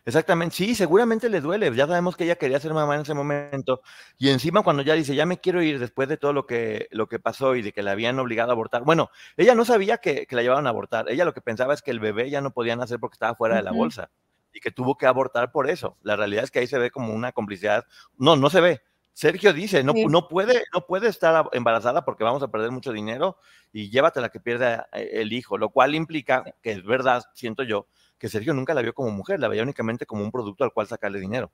Speaker 1: Exactamente, sí, seguramente le duele. Ya sabemos que ella quería ser mamá en ese momento. Y encima cuando ya dice, ya me quiero ir después de todo lo que, lo que pasó y de que la habían obligado a abortar. Bueno, ella no sabía que, la llevaban a abortar. Ella lo que pensaba es que el bebé ya no podía nacer porque estaba fuera de la bolsa y que tuvo que abortar por eso. La realidad es que ahí se ve como una complicidad. No, no se ve. Sergio dice, no, no, puede, no puede estar embarazada porque vamos a perder mucho dinero y llévatela que pierda eh, el hijo, lo cual implica que es verdad, siento yo, que Sergio nunca la vio como mujer, la veía únicamente como un producto al cual sacarle dinero.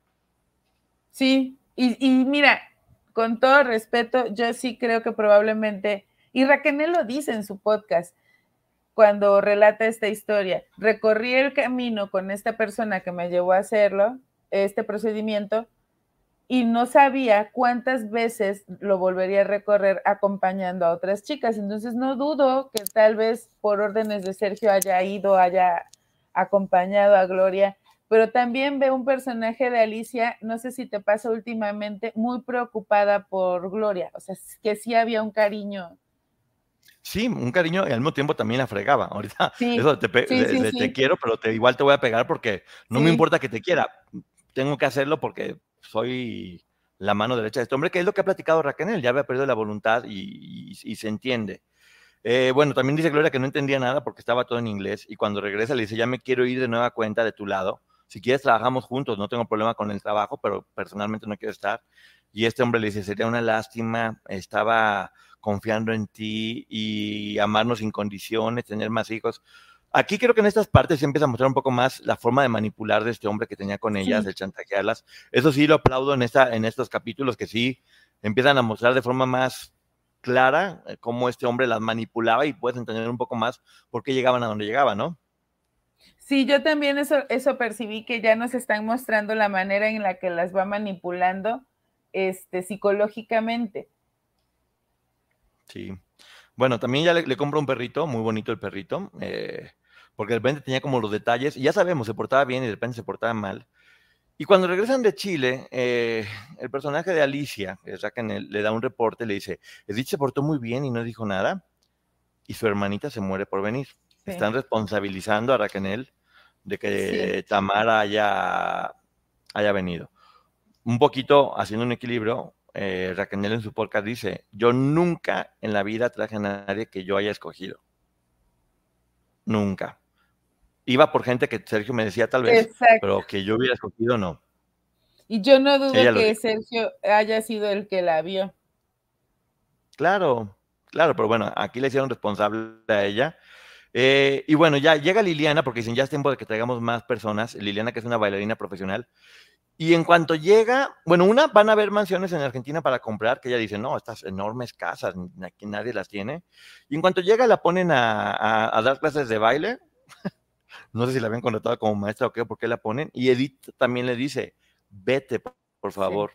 Speaker 2: Sí, y, mira, con todo respeto, yo sí creo que probablemente, y Raquel lo dice en su podcast, cuando relata esta historia, recorrí el camino con esta persona que me llevó a hacerlo, este procedimiento, y no sabía cuántas veces lo volvería a recorrer acompañando a otras chicas. Entonces no dudo que tal vez por órdenes de Sergio haya ido, haya acompañado a Gloria, pero también veo un personaje de Alicia, no sé si te pasa últimamente, muy preocupada por Gloria, o sea, que sí había un cariño.
Speaker 1: Sí, un cariño y al mismo tiempo también la fregaba. *laughs* Ahorita eso te, te quiero, pero te, igual te voy a pegar porque no me importa que te quiera. Tengo que hacerlo porque soy la mano derecha de este hombre, que es lo que ha platicado Raquel. Ya había perdido la voluntad y se entiende. Eh, bueno, también dice Gloria que no entendía nada porque estaba todo en inglés y cuando regresa le dice, ya me quiero ir de nueva cuenta de tu lado. Si quieres, trabajamos juntos, no tengo problema con el trabajo, pero personalmente no quiero estar. Y este hombre le dice, sería una lástima, estaba confiando en ti y amarnos sin condiciones, tener más hijos. Aquí creo que en estas partes se empieza a mostrar un poco más la forma de manipular de este hombre que tenía con ellas, de chantajearlas. Eso sí lo aplaudo en, esta, en estos capítulos que sí empiezan a mostrar de forma más clara eh, cómo este hombre las manipulaba y puedes entender un poco más por qué llegaban a donde llegaban, ¿no?
Speaker 2: Sí, yo también eso, eso percibí que ya nos están mostrando la manera en la que las va manipulando este, psicológicamente.
Speaker 1: Sí. Bueno, también ya le, compro un perrito, muy bonito el perrito, eh, porque de repente tenía como los detalles, y ya sabemos, se portaba bien y de repente se portaba mal. Y cuando regresan de Chile, eh, el personaje de Alicia, que le da un reporte, le dice, Edith se portó muy bien y no dijo nada, y su hermanita se muere por venir. están responsabilizando a Raquel de que Tamara haya, haya venido. Un poquito haciendo un equilibrio, eh, Raquel en su podcast dice, yo nunca en la vida traje a nadie que yo haya escogido. Nunca. Iba por gente que Sergio me decía tal vez, pero que yo hubiera escogido no.
Speaker 2: Y yo no dudo que Sergio haya sido el que la vio.
Speaker 1: Claro, claro, pero bueno, aquí le hicieron responsable a ella. Eh, y bueno, ya llega Liliana, porque dicen ya es tiempo de que traigamos más personas. Liliana, que es una bailarina profesional. Y en cuanto llega, bueno, una, van a haber mansiones en Argentina para comprar, que ella dice, no, estas enormes casas, aquí nadie las tiene. Y en cuanto llega, la ponen a, dar clases de baile. No sé si la habían contratado como maestra o qué, por qué la ponen. Y Edith también le dice, vete, por favor.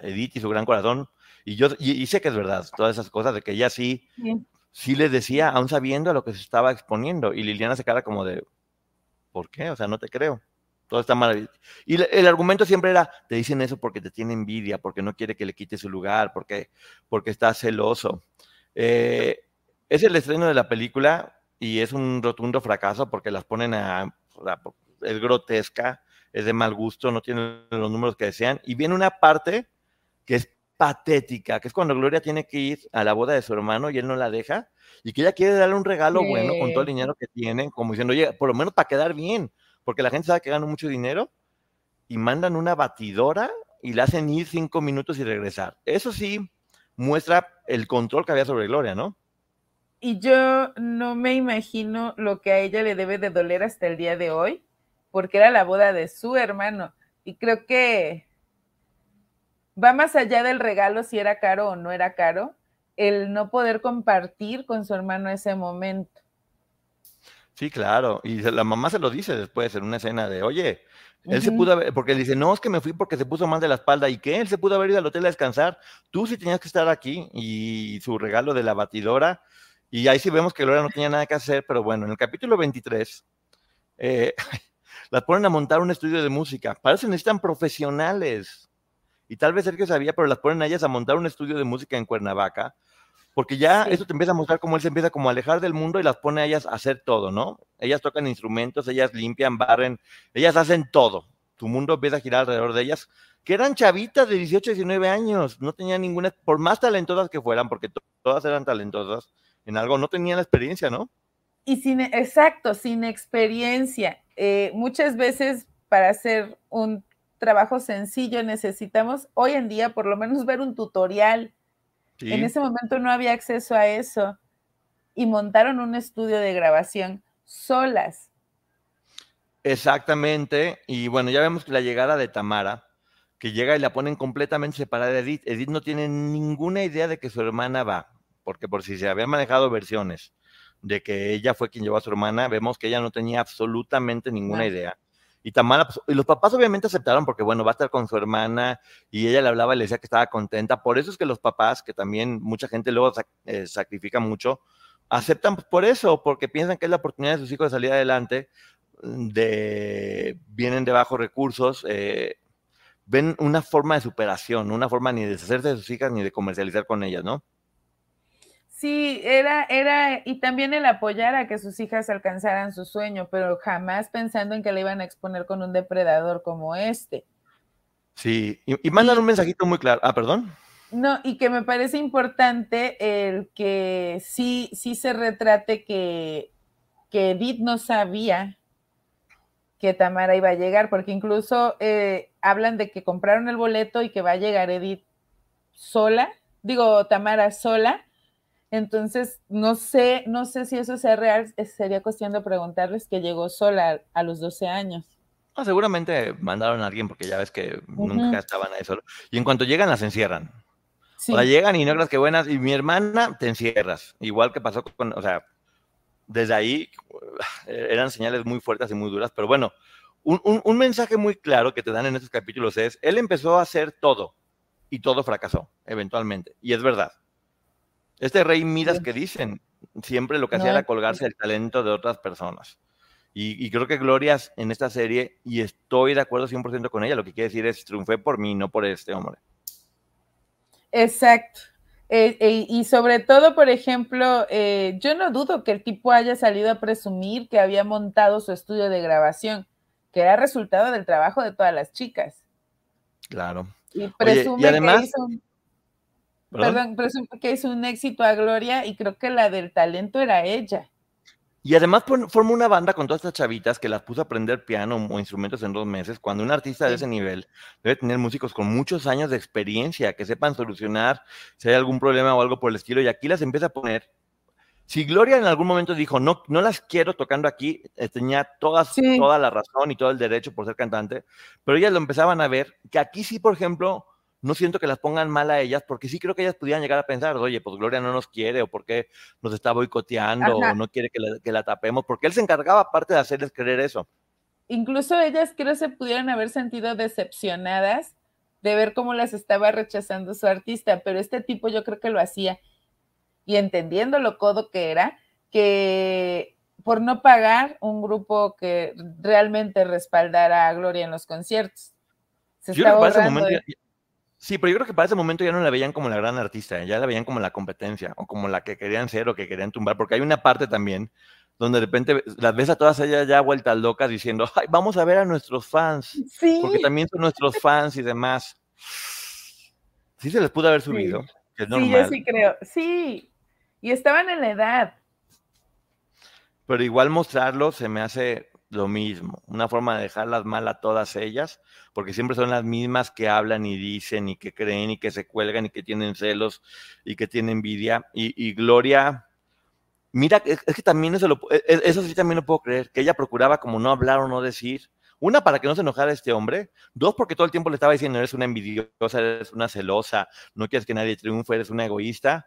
Speaker 1: Edith y su gran corazón. Y yo y, sé que es verdad, todas esas cosas de que ella sí, sí, le decía, aún sabiendo a lo que se estaba exponiendo. Y Liliana se queda como de, ¿por qué? O sea, no te creo. Todo está maravilloso. Y el, argumento siempre era, te dicen eso porque te tiene envidia, porque no quiere que le quite su lugar, porque, porque está celoso. Eh, es el estreno de la película y es un rotundo fracaso porque las ponen a... es grotesca, es de mal gusto, no tiene los números que desean. Y viene una parte que es patética, que es cuando Gloria tiene que ir a la boda de su hermano y él no la deja, y que ella quiere darle un regalo bueno con todo el dinero que tiene, como diciendo, oye, por lo menos para quedar bien, porque la gente sabe que gana mucho dinero, y mandan una batidora y la hacen ir cinco minutos y regresar. Eso sí muestra el control que había sobre Gloria, ¿no?
Speaker 2: Y yo no me imagino lo que a ella le debe de doler hasta el día de hoy, porque era la boda de su hermano. Y creo que va más allá del regalo si era caro o no era caro, el no poder compartir con su hermano ese momento.
Speaker 1: Sí, claro. Y la mamá se lo dice después en una escena de, oye, él se pudo haber, porque dice, no, es que me fui porque se puso mal de la espalda. ¿Y qué? Él se pudo haber ido al hotel a descansar. Tú sí tenías que estar aquí. Y su regalo de la batidora. Y ahí sí vemos que Gloria no tenía nada que hacer, pero bueno, en el capítulo 23, eh, *laughs* las ponen a montar un estudio de música. Para eso necesitan profesionales. Y tal vez Sergio sabía, pero las ponen a ellas a montar un estudio de música en Cuernavaca porque ya eso te empieza a mostrar cómo él se empieza como a alejar del mundo y las pone a ellas a hacer todo, ¿no? Ellas tocan instrumentos, ellas limpian, barren, ellas hacen todo. Tu mundo empieza a girar alrededor de ellas, que eran chavitas de 18, 19 años, no tenían ninguna, por más talentosas que fueran, porque todas eran talentosas en algo, no tenían la experiencia, ¿no?
Speaker 2: Y sin, exacto, sin experiencia. Eh, muchas veces para hacer un trabajo sencillo necesitamos hoy en día por lo menos ver un tutorial en ese momento no había acceso a eso y montaron un estudio de grabación solas.
Speaker 1: Exactamente, y bueno, ya vemos que la llegada de Tamara, que llega y la ponen completamente separada de Edith. Edith no tiene ninguna idea de que su hermana va, porque por si se habían manejado versiones de que ella fue quien llevó a su hermana, vemos que ella no tenía absolutamente ninguna idea. Y Tamara, pues, y los papás obviamente aceptaron porque, bueno, va a estar con su hermana y ella le hablaba y le decía que estaba contenta. Por eso es que los papás, que también mucha gente luego eh, sacrifica mucho, aceptan por eso, porque piensan que es la oportunidad de sus hijos de salir adelante, mm, de, vienen de bajos recursos, eh, ven una forma de superación, una forma ni de deshacerse de sus hijas ni de comercializar con ellas, ¿no?
Speaker 2: Sí, era, era, y también el apoyar a que sus hijas alcanzaran su sueño, pero jamás pensando en que le iban a exponer con un depredador como este.
Speaker 1: Sí, y, mandan un mensajito muy claro. Ah, perdón.
Speaker 2: No, y que me parece importante el que sí, sí se retrate que, que Edith no sabía que Tamara iba a llegar, porque incluso eh, hablan de que compraron el boleto y que va a llegar Edith sola, digo, Tamara sola, entonces, no sé, no sé si eso sea real, sería cuestión de preguntarles que llegó sola a, los 12 años.
Speaker 1: Ah, seguramente mandaron a alguien porque ya ves que nunca estaban ahí solo. Y en cuanto llegan, las encierran. O sea, llegan y no creas que buenas. Y mi hermana te encierras. Igual que pasó con, o sea, desde ahí *sighs* eran señales muy fuertes y muy duras. Pero bueno, un, un mensaje muy claro que te dan en estos capítulos es, él empezó a hacer todo y todo fracasó, eventualmente. Y es verdad. Este rey Midas que dicen, siempre lo que hacía era colgarse el talento de otras personas. Y, creo que Gloria en esta serie, y estoy de acuerdo 100% con ella, lo que quiere decir es triunfé por mí, no por este hombre.
Speaker 2: Exacto. Eh, eh, y sobre todo, por ejemplo, eh, yo no dudo que el tipo haya salido a presumir que había montado su estudio de grabación, que era resultado del trabajo de todas las chicas.
Speaker 1: Claro.
Speaker 2: Y presume que hizo un, ¿Perdón? presume que hizo un éxito a Gloria y creo que la del talento era ella.
Speaker 1: Y además formó una banda con todas estas chavitas que las puso a aprender piano o instrumentos en dos meses, cuando un artista de ese nivel debe tener músicos con muchos años de experiencia, que sepan solucionar si hay algún problema o algo por el estilo, y aquí las empieza a poner. Si Gloria en algún momento dijo, no, no las quiero tocando aquí, eh, tenía todas, toda la razón y todo el derecho por ser cantante, pero ellas lo empezaban a ver, que aquí sí, por ejemplo, no siento que las pongan mal a ellas, porque sí creo que ellas pudieran llegar a pensar, oye, pues Gloria no nos quiere, o porque nos está boicoteando, o no quiere que la, tapemos, porque él se encargaba aparte de hacerles creer eso.
Speaker 2: Incluso ellas creo se pudieran haber sentido decepcionadas de ver cómo las estaba rechazando su artista, pero este tipo yo creo que lo hacía, y entendiendo lo codo que era, que por no pagar un grupo que realmente respaldara a Gloria en los conciertos.
Speaker 1: Se yo estaba momento Sí, pero yo creo que para ese momento ya no la veían como la gran artista, ya la veían como la competencia o como la que querían ser o que querían tumbar, porque hay una parte también donde de repente las ves a todas ellas ya vueltas locas diciendo, Ay, vamos a ver a nuestros fans, porque también son nuestros fans y demás. Sí se les pudo haber subido,
Speaker 2: sí. Sí, yo sí creo, sí, y estaban en la edad.
Speaker 1: Pero igual mostrarlo se me hace lo mismo, una forma de dejarlas mal a todas ellas, porque siempre son las mismas que hablan y dicen y que creen y que se cuelgan y que tienen celos y que tienen envidia. Y, Gloria, mira, es, que también eso, lo, e, e, eso sí también lo puedo creer, que ella procuraba como no hablar o no decir. Una, para que no se enojara este hombre. Dos, porque todo el tiempo le estaba diciendo, eres una envidiosa, eres una celosa, no quieres que nadie triunfe, eres una egoísta.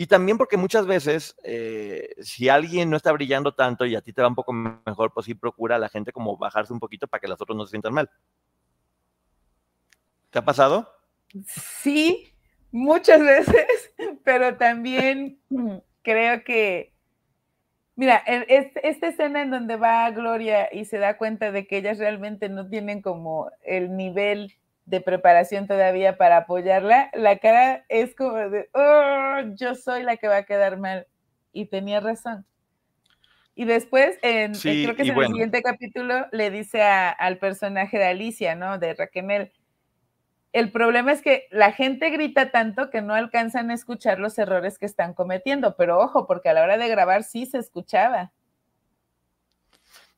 Speaker 1: Y también porque muchas veces, eh, si alguien no está brillando tanto y a ti te va un poco mejor, pues sí procura a la gente como bajarse un poquito para que los otros no se sientan mal. ¿Te ha pasado?
Speaker 2: Sí, muchas veces, *laughs* pero también creo que, mira, esta escena en donde va Gloria y se da cuenta de que ellas realmente no tienen como el nivel de preparación todavía para apoyarla, la cara es como de, oh, yo soy la que va a quedar mal. Y tenía razón. Y después, en, creo que es en el siguiente capítulo, le dice al personaje de Alicia, ¿no? De Raquel. El problema es que la gente grita tanto que no alcanzan a escuchar los errores que están cometiendo, pero ojo, porque a la hora de grabar sí se escuchaba.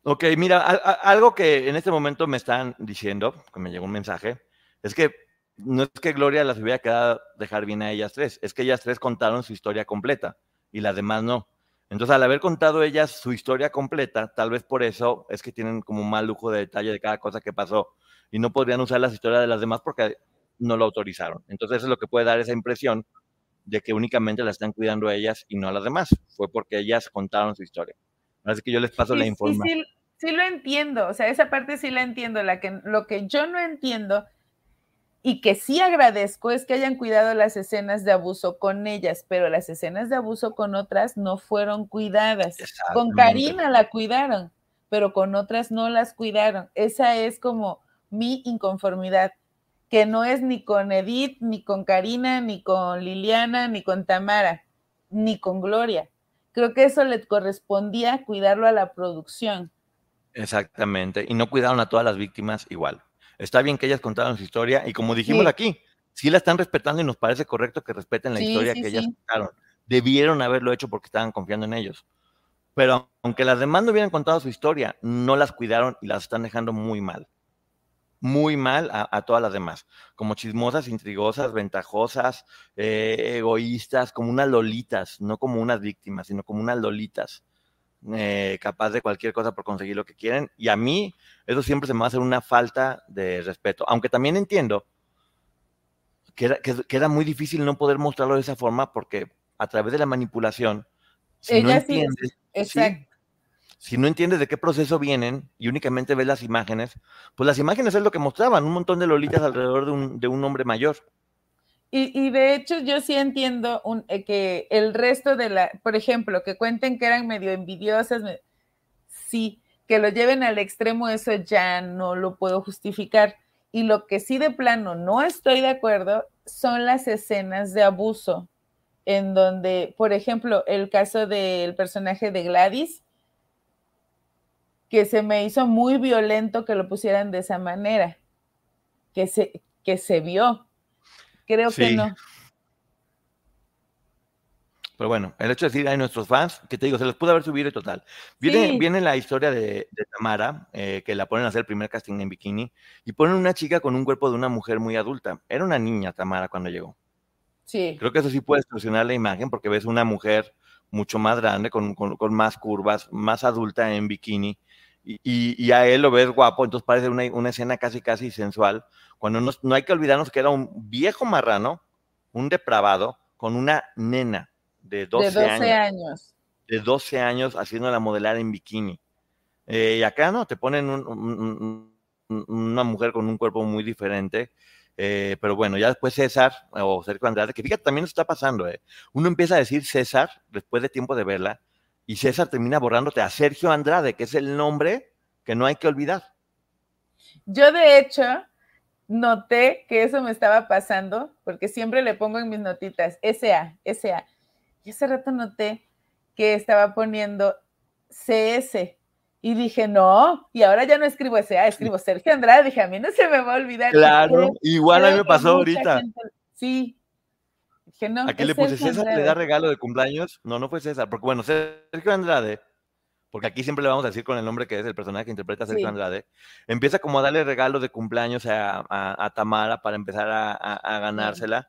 Speaker 1: Ok, mira, algo que en este momento me están diciendo, que me llegó un mensaje, es que no es que Gloria las hubiera quedado dejar bien a ellas tres, es que ellas tres contaron su historia completa y las demás no. Entonces, al haber contado ellas su historia completa, tal vez por eso es que tienen como un mal lujo de detalle de cada cosa que pasó y no podrían usar las historias de las demás porque no lo autorizaron. Entonces, eso es lo que puede dar esa impresión de que únicamente las están cuidando a ellas y no a las demás. Fue porque ellas contaron su historia. Así que yo les paso la información.
Speaker 2: Sí, sí, lo entiendo, o sea, esa parte sí la entiendo. La que, lo que yo no entiendo y que sí agradezco es que hayan cuidado las escenas de abuso con ellas, pero las escenas de abuso con otras no fueron cuidadas. Con Karina la cuidaron, pero con otras no las cuidaron. Esa es como mi inconformidad, que no es ni con Edith, ni con Karina, ni con Liliana, ni con Tamara, ni con Gloria. Creo que eso le correspondía cuidarlo a la producción.
Speaker 1: Exactamente, y no cuidaron a todas las víctimas igual. Está bien que ellas contaron su historia y como dijimos aquí, sí la están respetando y nos parece correcto que respeten la historia que ellas contaron. Debieron haberlo hecho porque estaban confiando en ellos. Pero aunque las demás no hubieran contado su historia, no las cuidaron y las están dejando muy mal. Muy mal a, todas las demás. Como chismosas, intrigosas, ventajosas, eh, egoístas, como unas lolitas, no como unas víctimas, sino como unas lolitas eh, capaz de cualquier cosa por conseguir lo que quieren. Y a mí eso siempre se me va a hacer una falta de respeto. Aunque también entiendo que era, que, era muy difícil no poder mostrarlo de esa forma porque a través de la manipulación, si no entiendes... si no entiendes de qué proceso vienen y únicamente ves las imágenes, pues las imágenes es lo que mostraban, un montón de lolitas alrededor de un, de un hombre mayor.
Speaker 2: Y, de hecho yo sí entiendo eh, que el resto de la, por ejemplo, que cuenten que eran medio envidiosas, sí, que lo lleven al extremo, eso ya no lo puedo justificar. Y lo que sí de plano no estoy de acuerdo son las escenas de abuso. en donde, por ejemplo, el caso del personaje de Gladys, que se me hizo muy violento que lo pusieran de esa manera, que se, que se vio. Creo que no.
Speaker 1: Pero bueno, el hecho de decir, hay nuestros fans, que te digo, se les pudo haber subido y total. Viene, viene la historia de, Tamara, eh, que la ponen a hacer el primer casting en bikini, y ponen una chica con un cuerpo de una mujer muy adulta. Era una niña Tamara cuando llegó.
Speaker 2: Sí.
Speaker 1: Creo que eso sí puede extorsionar la imagen, porque ves una mujer mucho más grande, con, con más curvas, más adulta en bikini, y, a él lo ves guapo, entonces parece una, escena casi, casi sensual, cuando no, hay que olvidarnos que era un viejo marrano, un depravado, con una nena de 12, años, De 12 años haciéndola modelar en bikini. Eh, y acá no, te ponen una mujer con un cuerpo muy diferente. Eh, pero bueno, ya después César o Sergio Andrade, que fíjate, también está pasando. Eh. Uno empieza a decir César después de tiempo de verla y César termina borrándote a Sergio Andrade, que es el nombre que no hay que olvidar.
Speaker 2: Yo de hecho noté que eso me estaba pasando, porque siempre le pongo en mis notitas SA, SA. Y ese rato noté que estaba poniendo CS. Y dije, no, y ahora ya no escribo SA, escribo Sergio Andrade. Dije, a mí no se me va a olvidar.
Speaker 1: Claro, igual a mí me pasó ahorita.
Speaker 2: sí,
Speaker 1: Aquí le puse César le da regalo de cumpleaños. No, no fue César, porque bueno, Sergio Andrade, porque aquí siempre le vamos a decir con el nombre que es el personaje que interpreta a Sergio Andrade, empieza como a darle regalo de cumpleaños a, Tamara para empezar a, ganársela.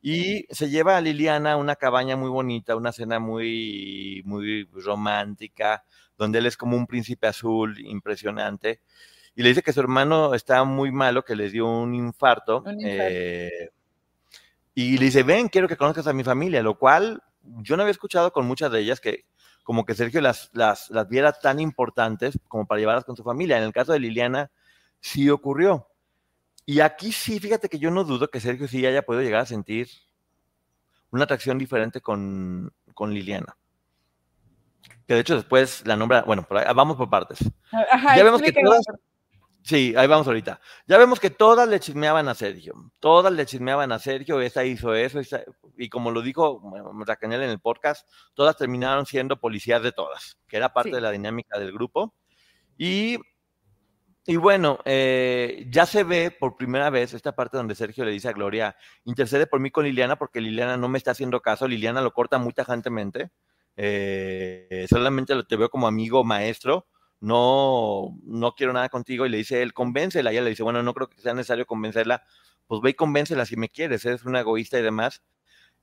Speaker 1: Y se lleva a Liliana a una cabaña muy bonita, una cena muy, muy romántica, donde él es como un príncipe azul impresionante. Y le dice que su hermano está muy malo, que le dio un infarto. Un infarto. Eh, y le dice, ven, quiero que conozcas a mi familia, lo cual yo no había escuchado con muchas de ellas que como que Sergio las, las, las viera tan importantes como para llevarlas con su familia. En el caso de Liliana, sí ocurrió. Y aquí sí, fíjate que yo no dudo que Sergio sí haya podido llegar a sentir una atracción diferente con, con Liliana. Que de hecho después la nombra, bueno, vamos por partes. ya vemos que todas, Sí, ahí vamos ahorita. Ya vemos que todas le chismeaban a Sergio. Todas le chismeaban a Sergio, esa hizo eso, y como lo dijo Racanel en el podcast, todas terminaron siendo policías de todas, que era parte de la dinámica del grupo. Y, y bueno, eh, ya se ve por primera vez esta parte donde Sergio le dice a Gloria, intercede por mí con Liliana porque Liliana no me está haciendo caso, Liliana lo corta muy tajantemente, eh, solamente lo te veo como amigo maestro no, no quiero nada contigo, y le dice él, convéncela, y ella le dice, bueno, no creo que sea necesario convencerla, pues ve y convéncela si me quieres, eres una egoísta y demás.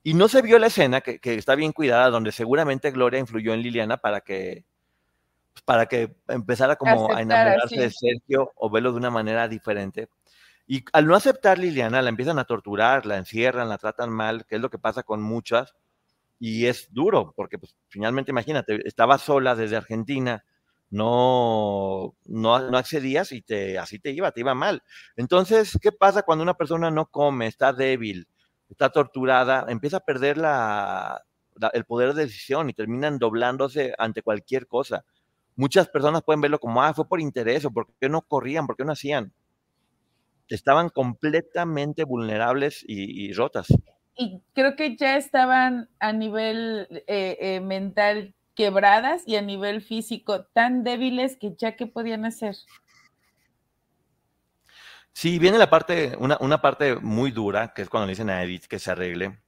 Speaker 1: Y no se vio la escena, que, está bien cuidada, donde seguramente Gloria influyó en Liliana para que, pues, para que empezara como a enamorarse de Sergio o verlo de una manera diferente. Y al no aceptar Liliana, la empiezan a torturar, la encierran, la tratan mal, que es lo que pasa con muchas, y es duro, porque pues, finalmente imagínate, estaba sola desde Argentina, no, no, accedías y te, así te iba, te iba mal. Entonces, ¿qué pasa cuando una persona no come, está débil, está torturada, empieza a perder la, el poder de decisión y terminan doblándose ante cualquier cosa? Muchas personas pueden verlo como, ah, fue por interés o porque no corrían, porque no hacían. Estaban completamente vulnerables y, rotas.
Speaker 2: Y creo que ya estaban a nivel eh, eh, mental quebradas y a nivel físico tan débiles que ya qué podían hacer.
Speaker 1: Sí, viene la parte, una, una, parte muy dura, que es cuando le dicen a Edith que se arregle,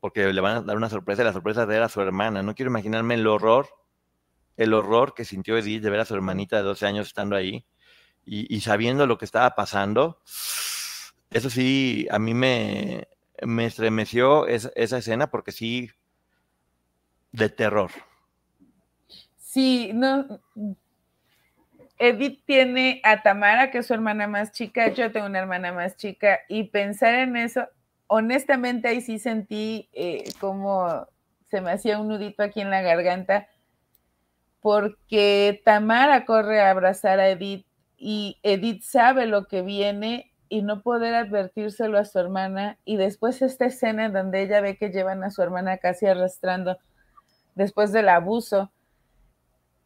Speaker 1: porque le van a dar una sorpresa, y la sorpresa de ver a su hermana. No quiero imaginarme el horror, el horror que sintió Edith de ver a su hermanita de 12 años estando ahí y, sabiendo lo que estaba pasando. Eso sí, a mí me, me estremeció esa escena porque sí, de terror.
Speaker 2: Sí, no. Edith tiene a Tamara, que es su hermana más chica, yo tengo una hermana más chica, y pensar en eso, honestamente ahí sí sentí eh, como se me hacía un nudito aquí en la garganta, porque Tamara corre a abrazar a Edith y Edith sabe lo que viene y no poder advertírselo a su hermana, y después esta escena en donde ella ve que llevan a su hermana casi arrastrando después del abuso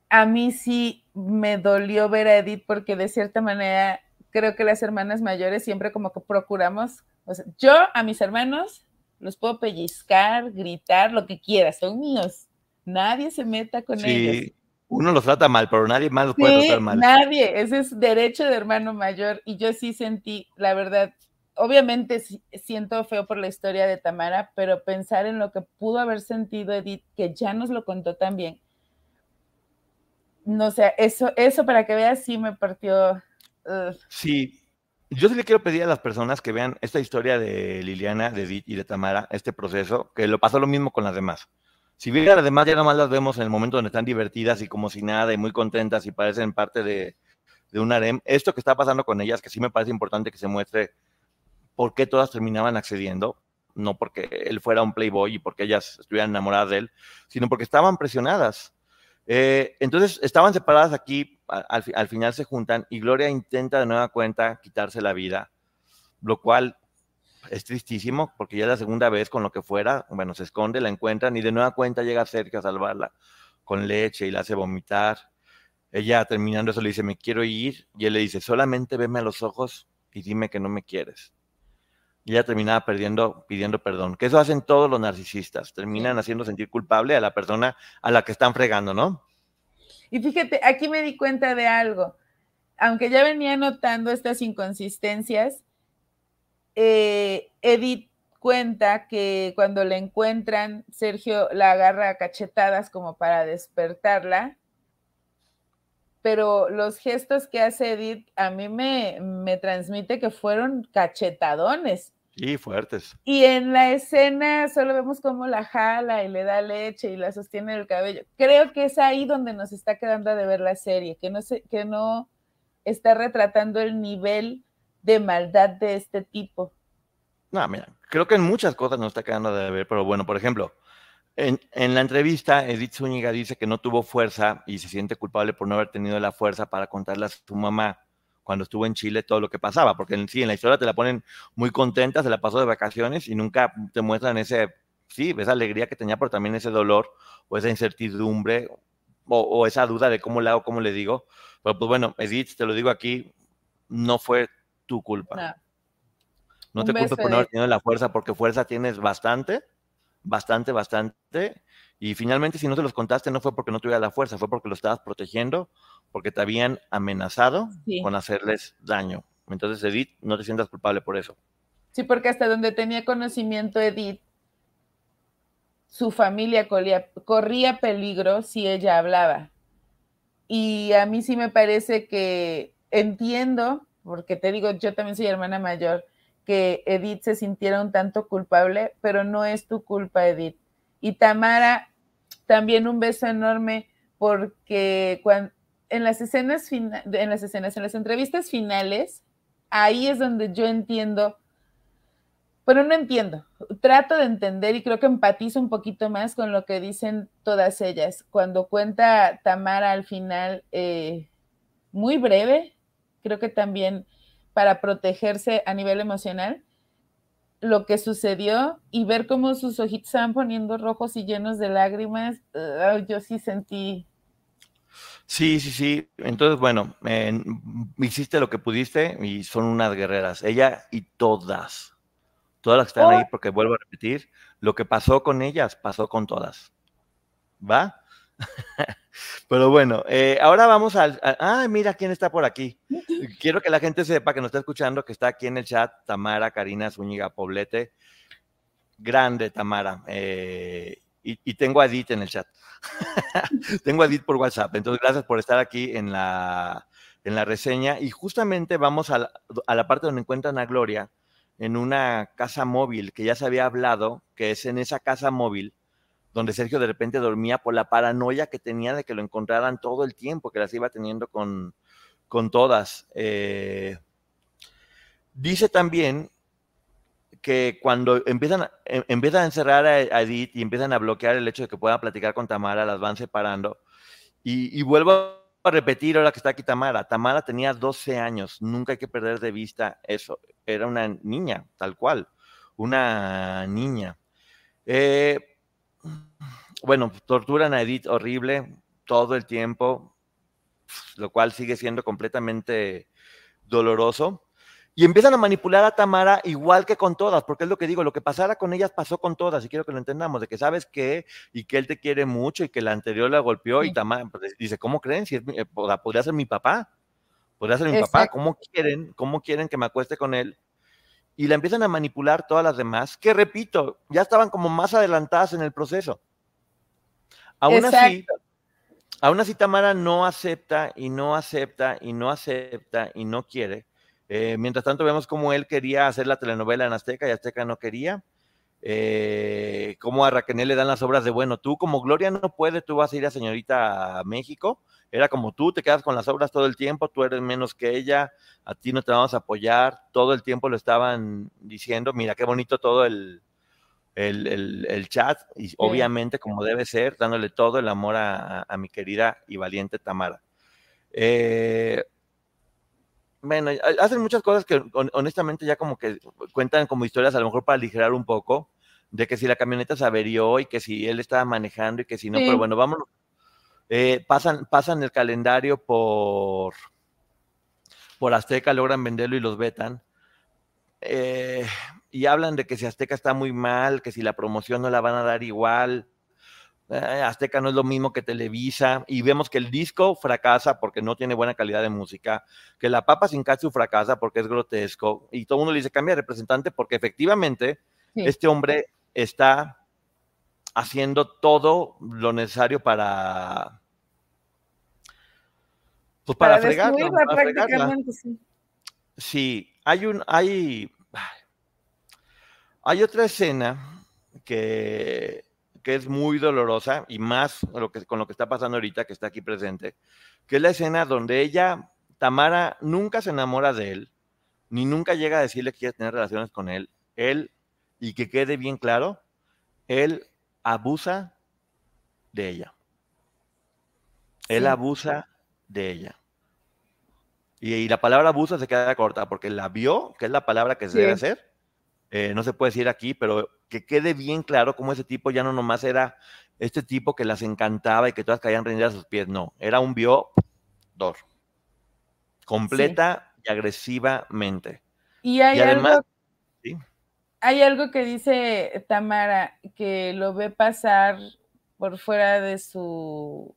Speaker 2: a mí sí me dolió ver a Edith porque de cierta manera creo que las hermanas mayores siempre como que procuramos, o sea, yo a mis hermanos los puedo pellizcar, gritar, lo que quieras, son míos. Nadie se meta con ellos.
Speaker 1: Uno los trata mal, pero nadie más los puede tratar mal.
Speaker 2: Nadie, ese es derecho de hermano mayor. Y yo sí sentí, la verdad, obviamente siento feo por la historia de Tamara, pero pensar en lo que pudo haber sentido Edith, que ya nos lo contó también. No sé, eso, eso para que veas sí me partió.
Speaker 1: Sí, yo sí le quiero pedir a las personas que vean esta historia de Liliana, de Edith y de Tamara, este proceso, que lo pasó lo mismo con las demás. Si bien las demás ya nada más las vemos en el momento donde están divertidas y como si nada y muy contentas y parecen parte de, de un harem, esto que está pasando con ellas, que sí me parece importante que se muestre por qué todas terminaban accediendo, no porque él fuera un playboy y porque ellas estuvieran enamoradas de él, sino porque estaban presionadas. Eh, entonces estaban separadas aquí, al, al, final se juntan y Gloria intenta de nueva cuenta quitarse la vida, lo cual es tristísimo porque ya es la segunda vez con lo que fuera, bueno, se esconde, la encuentran y de nueva cuenta llega cerca a salvarla con leche y la hace vomitar. Ella terminando eso le dice, me quiero ir y él le dice, solamente veme a los ojos y dime que no me quieres. Y ella terminaba perdiendo, pidiendo perdón, que eso hacen todos los narcisistas, terminan haciendo sentir culpable a la persona a la que están fregando, ¿no?
Speaker 2: Y fíjate, aquí me di cuenta de algo. Aunque ya venía notando estas inconsistencias, eh, Edith cuenta que cuando la encuentran, Sergio la agarra a cachetadas como para despertarla, pero los gestos que hace Edith a mí me, me transmite que fueron cachetadones.
Speaker 1: Y fuertes.
Speaker 2: Y en la escena solo vemos cómo la jala y le da leche y la sostiene el cabello. Creo que es ahí donde nos está quedando de ver la serie, que no, se, que no está retratando el nivel de maldad de este tipo.
Speaker 1: No, mira, creo que en muchas cosas no está quedando de ver, pero bueno, por ejemplo, en, en, la entrevista, Edith Zúñiga dice que no tuvo fuerza y se siente culpable por no haber tenido la fuerza para contarle a su mamá cuando estuvo en Chile todo lo que pasaba, porque en sí, en la historia te la ponen muy contenta, se la pasó de vacaciones y nunca te muestran ese, sí, esa alegría que tenía, pero también ese dolor o esa incertidumbre o, o esa duda de cómo le hago, cómo le digo. Pero pues bueno, Edith, te lo digo aquí, no fue tu culpa. No. No te culpes por no haber tenido la fuerza, porque fuerza tienes bastante, bastante, bastante. Y finalmente, si no te los contaste, no fue porque no tuvieras la fuerza, fue porque lo estabas protegiendo, porque te habían amenazado sí. con hacerles daño. Entonces, Edith, no te sientas culpable por eso.
Speaker 2: Sí, porque hasta donde tenía conocimiento Edith, su familia corría, corría peligro si ella hablaba. Y a mí sí me parece que entiendo, porque te digo, yo también soy hermana mayor, que Edith se sintiera un tanto culpable, pero no es tu culpa, Edith. Y Tamara, también un beso enorme porque cuando, en las escenas, en las escenas, en las entrevistas finales, ahí es donde yo entiendo, pero no entiendo, trato de entender y creo que empatizo un poquito más con lo que dicen todas ellas. Cuando cuenta Tamara al final, eh, muy breve, creo que también para protegerse a nivel emocional lo que sucedió y ver cómo sus ojitos se van poniendo rojos y llenos de lágrimas, uh, yo sí sentí.
Speaker 1: Sí, sí, sí. Entonces, bueno, eh, hiciste lo que pudiste y son unas guerreras. Ella y todas. Todas las que están oh. ahí, porque vuelvo a repetir, lo que pasó con ellas pasó con todas. ¿Va? *laughs* Pero bueno, eh, ahora vamos al. Ah, mira quién está por aquí. *laughs* Quiero que la gente sepa que nos está escuchando, que está aquí en el chat Tamara Karina Zúñiga Poblete. Grande, Tamara. Eh, y, y, tengo a Edith en el chat. *laughs* tengo a Edith por WhatsApp. Entonces, gracias por estar aquí en la, en la reseña. Y justamente vamos a la, a la parte donde encuentran a Gloria en una casa móvil que ya se había hablado, que es en esa casa móvil donde Sergio de repente dormía por la paranoia que tenía de que lo encontraran todo el tiempo, que las iba teniendo con, con todas. Eh, dice también que cuando empiezan, em, empiezan a encerrar a, Edith y empiezan a bloquear el hecho de que puedan platicar con Tamara, las van separando. Y, y vuelvo a repetir ahora que está aquí Tamara. Tamara tenía 12 años, nunca hay que perder de vista eso. Era una niña, tal cual, una niña. Eh, bueno, torturan a Edith horrible todo el tiempo, lo cual sigue siendo completamente doloroso. Y empiezan a manipular a Tamara igual que con todas, porque es lo que digo, lo que pasara con ellas pasó con todas, y quiero que lo entendamos, de que sabes que, y que él te quiere mucho, y que la anterior la golpeó, y Tamara pues, dice, ¿cómo creen? Si eh, podría ser mi papá, podría ser mi papá, ¿cómo quieren, ¿cómo quieren que me acueste con él? Y la empiezan a manipular todas las demás, que repito, ya estaban como más adelantadas en el proceso. Aún así, aún así Tamara no acepta, y no acepta, y no acepta, y no quiere, eh, mientras tanto, vemos cómo él quería hacer la telenovela en Azteca y Azteca no quería. Eh, cómo a Raquel le dan las obras de, bueno, tú como Gloria no puedes, tú vas a ir a señorita a México. Era como tú, te quedas con las obras todo el tiempo, tú eres menos que ella, a ti no te vamos a apoyar. Todo el tiempo lo estaban diciendo, mira qué bonito todo el, el, chat, y obviamente como debe ser, dándole todo el amor a, a mi querida y valiente Tamara. Eh, bueno, hacen muchas cosas que honestamente ya como que cuentan como historias a lo mejor para aligerar un poco, de que si la camioneta se averió y que si él estaba manejando y que si no, pero bueno, vámonos. Eh, pasan, pasan el calendario por, por Azteca, logran venderlo y los vetan. Eh, y hablan de que si Azteca está muy mal, que si la promoción no la van a dar igual, eh, Azteca no es lo mismo que Televisa. Y vemos que el disco fracasa porque no tiene buena calidad de música, que la papa sin katsu fracasa porque es grotesco. Y todo el mundo le dice cambia de representante porque efectivamente este hombre está haciendo todo lo necesario para pues para, para sí. sí, hay un hay hay otra escena que que es muy dolorosa y más lo que, con lo que está pasando ahorita, que está aquí presente, que es la escena donde ella, Tamara, nunca se enamora de él, ni nunca llega a decirle que quiere tener relaciones con él. Él, y que quede bien claro, él abusa de ella. Él abusa de ella. Y, la palabra abusa se queda corta porque la vio, que es la palabra que se debe hacer. Eh, no se puede decir aquí, pero que quede bien claro cómo ese tipo ya no nomás era este tipo que las encantaba y que todas caían rendidas a sus pies, no, era un violador, completa y agresivamente.
Speaker 2: Y hay además, algo, hay algo que dice Tamara, que lo ve pasar por fuera de su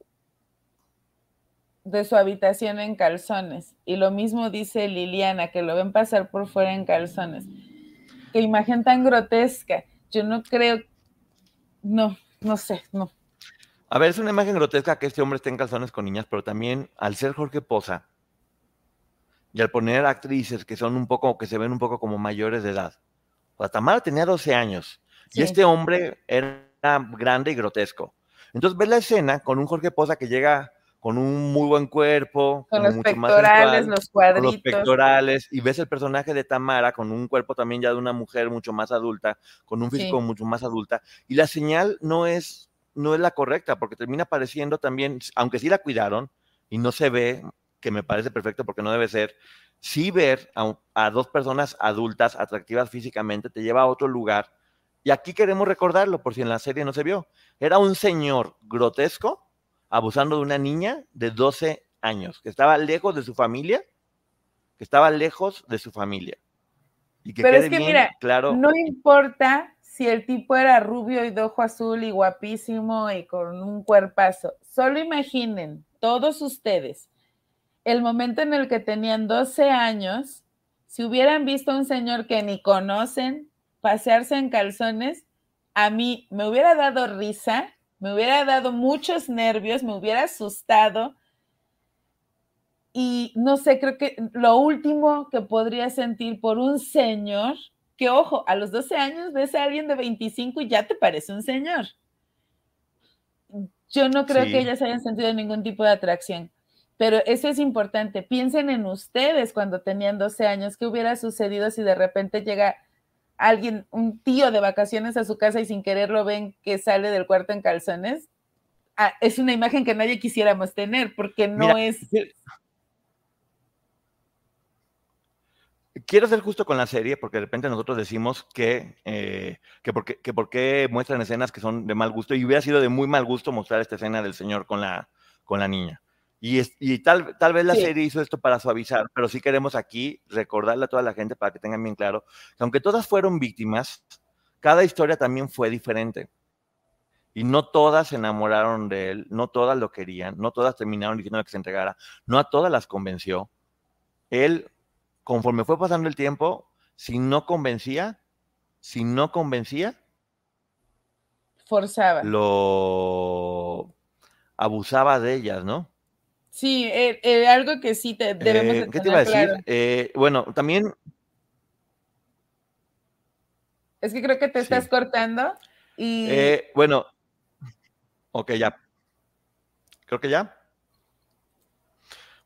Speaker 2: de su habitación en calzones. Y lo mismo dice Liliana, que lo ven pasar por fuera en calzones. Qué imagen tan grotesca yo no creo, no, no sé, no.
Speaker 1: A ver, es una imagen grotesca que este hombre esté en calzones con niñas, pero también al ser Jorge Poza y al poner actrices que son un poco, que se ven un poco como mayores de edad. Tamara tenía 12 años y este hombre era grande y grotesco. Entonces ves la escena con un Jorge Poza que llega con un muy buen cuerpo,
Speaker 2: con los pectorales, los cuadritos.
Speaker 1: los pectorales, y ves el personaje de Tamara con un cuerpo también ya de una mujer mucho más adulta, con un físico mucho más adulta, y la señal no es, no es la correcta, porque termina apareciendo también, aunque sí la cuidaron, y no se ve, que me parece perfecto porque no debe ser, sí ver a, a dos personas adultas, atractivas físicamente, te lleva a otro lugar, y aquí queremos recordarlo, por si en la serie no se vio. Era un señor grotesco, abusando de una niña de 12 años, que estaba lejos de su familia, que estaba lejos de su familia.
Speaker 2: Y que Pero es que mira, claro. No importa si el tipo era rubio y de ojo azul y guapísimo y con un cuerpazo. Solo imaginen, todos ustedes, el momento en el que tenían 12 años, si hubieran visto a un señor que ni conocen pasearse en calzones, a mí me hubiera dado risa me hubiera dado muchos nervios, me hubiera asustado. Y no sé, creo que lo último que podría sentir por un señor, que ojo, a los 12 años ves a alguien de 25 y ya te parece un señor. Yo no creo que ellas hayan sentido ningún tipo de atracción, pero eso es importante. Piensen en ustedes cuando tenían 12 años, qué hubiera sucedido si de repente llega alguien, un tío de vacaciones a su casa y sin quererlo ven que sale del cuarto en calzones, ah, es una imagen que nadie quisiéramos tener porque no es...
Speaker 1: Quiero ser justo con la serie porque de repente nosotros decimos que, eh, que, porque, que por qué muestran escenas que son de mal gusto y hubiera sido de muy mal gusto mostrar esta escena del señor con la, con la niña. Y, y tal, tal vez la serie hizo esto para suavizar, pero sí queremos aquí recordarle a toda la gente para que tengan bien claro que aunque todas fueron víctimas, cada historia también fue diferente. Y no todas se enamoraron de él, no todas lo querían, no todas terminaron diciendo que se entregara, no a todas las convenció. Él, conforme fue pasando el tiempo, si no convencía, si no convencía,
Speaker 2: forzaba.
Speaker 1: Lo abusaba de ellas, ¿no?
Speaker 2: Sí, eh, eh, algo que sí te, debemos
Speaker 1: eh, ¿Qué te iba a decir? bueno, también...
Speaker 2: Es que creo que te estás cortando y...
Speaker 1: bueno, *laughs* ok, ya. Creo que ya.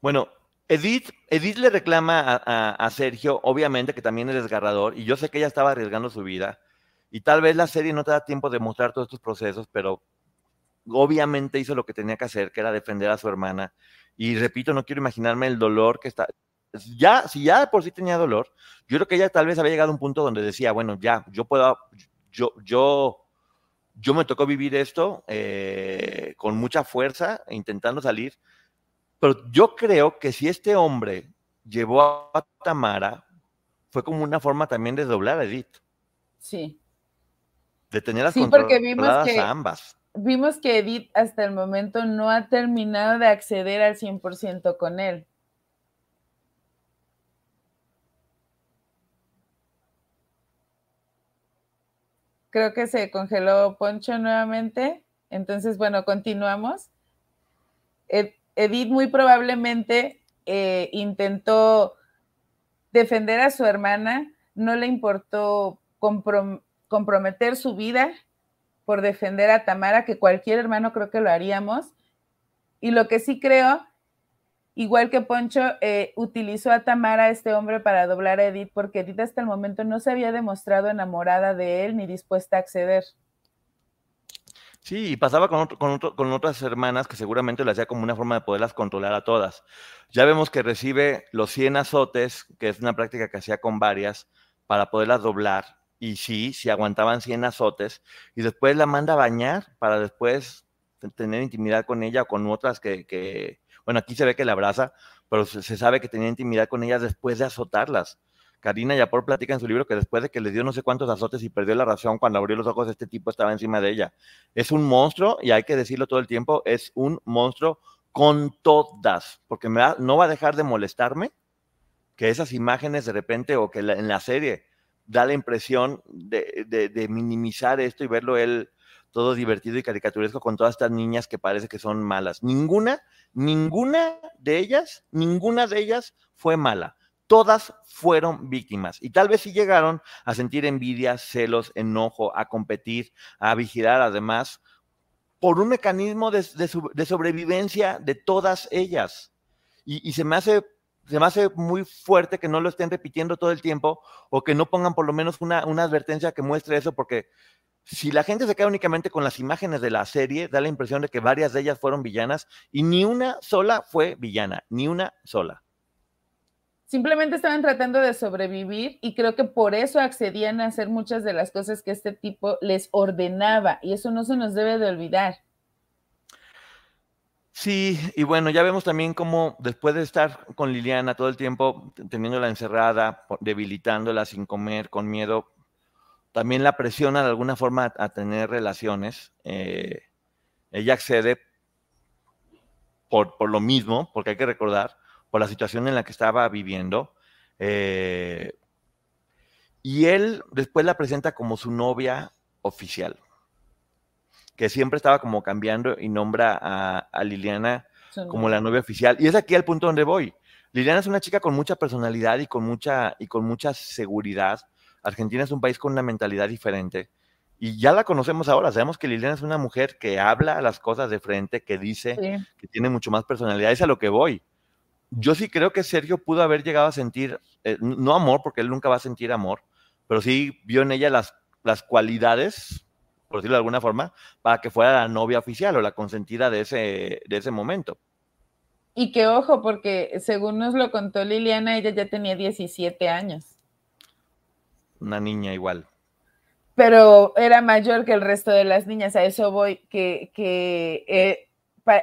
Speaker 1: Bueno, Edith, Edith le reclama a, a, Sergio, obviamente que también es desgarrador, y yo sé que ella estaba arriesgando su vida, y tal vez la serie no te da tiempo de mostrar todos estos procesos, pero obviamente hizo lo que tenía que hacer, que era defender a su hermana. Y repito, no quiero imaginarme el dolor que está. Ya, si ya por sí tenía dolor, yo creo que ella tal vez había llegado a un punto donde decía, bueno, ya, yo puedo, yo, yo, yo me tocó vivir esto eh, con mucha fuerza, intentando salir. Pero yo creo que si este hombre llevó a Tamara, fue como una forma también de doblar a Edith.
Speaker 2: Sí.
Speaker 1: De tener las sí, porque vimos que, a ambas
Speaker 2: vimos que Edith hasta el momento no ha terminado de acceder al 100% con él. Creo que se congeló Poncho nuevamente. Entonces, bueno, continuamos. Edith muy probablemente eh, intentó defender a su hermana, no le importó comprometer su vida por defender a Tamara, que cualquier hermano creo que lo haríamos. Y lo que sí creo, igual que Poncho, eh, utilizó a Tamara, este hombre, para doblar a Edith, porque Edith hasta el momento no se había demostrado enamorada de él ni dispuesta a acceder.
Speaker 1: Sí, y pasaba con, con, otras hermanas que seguramente lo hacía como una forma de poderlas controlar a todas. Ya vemos que recibe los 100 azotes, que es una práctica que hacía con varias, para poderlas doblar y sí, si aguantaban 100 azotes, y después la manda a bañar para después tener intimidad con ella o con otras que, bueno, aquí se ve que la abraza, pero se, sabe que tenía intimidad con ellas después de azotarlas. Karina Yapor platica en su libro que después de que le dio no sé cuántos azotes y perdió la razón, cuando abrió los ojos, este tipo estaba encima de ella. Es un monstruo, y hay que decirlo todo el tiempo, es un monstruo con todas, porque no va a dejar de molestarme que esas imágenes de repente o que en la serie da la impresión de, minimizar esto y verlo él todo divertido y caricaturesco con todas estas niñas que parece que son malas. Ninguna, ninguna de ellas, ninguna de ellas fue mala. Todas fueron víctimas y tal vez sí llegaron a sentir envidia, celos, enojo, a competir, a vigilar además, por un mecanismo de, sobrevivencia de todas ellas. Y, y se me hace se me hace muy fuerte que no lo estén repitiendo todo el tiempo o que no pongan por lo menos una, una advertencia que muestre eso, porque si la gente se queda únicamente con las imágenes de la serie, da la impresión de que varias de ellas fueron villanas y ni una sola fue villana, ni una sola.
Speaker 2: Simplemente estaban tratando de sobrevivir y creo que por eso accedían a hacer muchas de las cosas que este tipo les ordenaba y eso no se nos debe de olvidar.
Speaker 1: Sí, y bueno, ya vemos también cómo después de estar con Liliana todo el tiempo, teniéndola encerrada, debilitándola sin comer, con miedo, también la presiona de alguna forma a, tener relaciones. Eh, ella accede por, por, lo mismo, porque hay que recordar, por la situación en la que estaba viviendo. Eh, y él después la presenta como su novia oficial que siempre estaba como cambiando y nombra a, Liliana como la novia oficial. Y es aquí el punto donde voy. Liliana es una chica con mucha personalidad y con mucha, y con mucha seguridad. Argentina es un país con una mentalidad diferente. Y ya la conocemos ahora, sabemos que Liliana es una mujer que habla las cosas de frente, que dice, que tiene mucho más personalidad. Es a lo que voy. Yo sí creo que Sergio pudo haber llegado a sentir, eh, no amor, porque él nunca va a sentir amor, pero sí vio en ella las, las cualidades por decirlo de alguna forma, para que fuera la novia oficial o la consentida de ese, de ese momento.
Speaker 2: Y que ojo, porque según nos lo contó Liliana, ella ya tenía 17 años.
Speaker 1: Una niña igual.
Speaker 2: Pero era mayor que el resto de las niñas, a eso voy, que, que eh,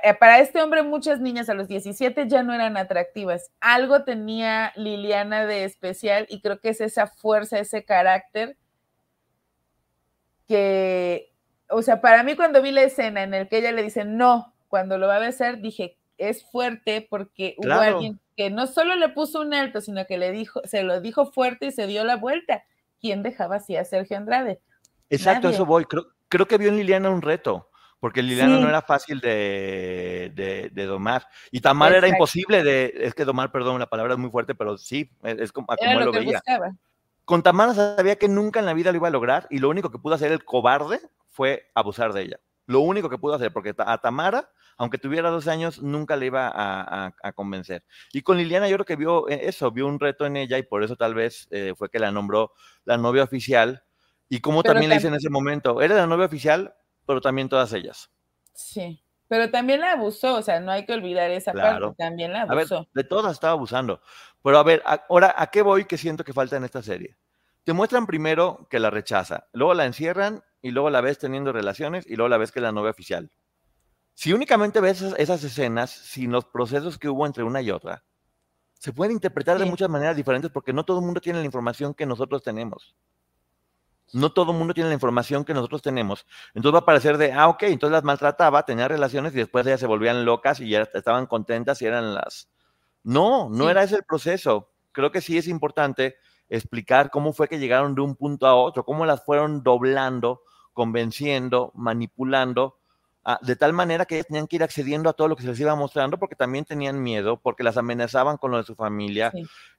Speaker 2: eh, para, este hombre muchas niñas a los 17 ya no eran atractivas. Algo tenía Liliana de especial y creo que es esa fuerza, ese carácter que, o sea, para mí cuando vi la escena en el que ella le dice no, cuando lo va a besar, dije, es fuerte porque hubo alguien que no solo le puso un alto, sino que le dijo, se lo dijo fuerte y se dio la vuelta. ¿Quién dejaba así a Sergio Andrade?
Speaker 1: Exacto, eso voy. Creo, creo que vio en Liliana un reto porque Liliana no era fácil de, de, domar. Y Tamar era imposible de, es que domar, perdón, la palabra es muy fuerte, pero sí, es, como, como lo, veía. Tamara sabía que nunca en la vida lo iba a lograr y lo único que pudo hacer el cobarde fue abusar de ella. Lo único que pudo hacer, porque a Tamara, aunque tuviera dos años, nunca le iba a, convencer. Y con Liliana yo creo que vio eh, eso, vio un reto en ella y por eso tal vez eh, fue que la nombró la novia oficial. Y como también le dice en ese momento, era la novia oficial, pero también todas ellas.
Speaker 2: Sí, pero también la abusó, o sea, no hay que olvidar esa parte, también la abusó.
Speaker 1: A ver, de todas estaba abusando. Pero a ver, ahora, ¿a qué voy que siento que falta en esta serie? Te muestran primero que la rechaza, luego la encierran y luego la ves teniendo relaciones y luego la ves que es la novia oficial. Si únicamente ves esas, escenas sin los procesos que hubo entre una y otra, se pueden interpretar de muchas maneras diferentes porque no todo el mundo tiene la información que nosotros tenemos no todo el mundo tiene la información que nosotros tenemos. Entonces va a parecer de, ah, ok, entonces las maltrataba, tenía relaciones y después ellas se volvían locas y ya estaban contentas y eran las... No, no era ese el proceso. Creo que sí es importante explicar cómo fue que llegaron de un punto a otro, cómo las fueron doblando, convenciendo, manipulando de tal manera que tenían que ir accediendo a todo lo que se les iba mostrando porque también tenían miedo, porque las amenazaban con lo de su familia,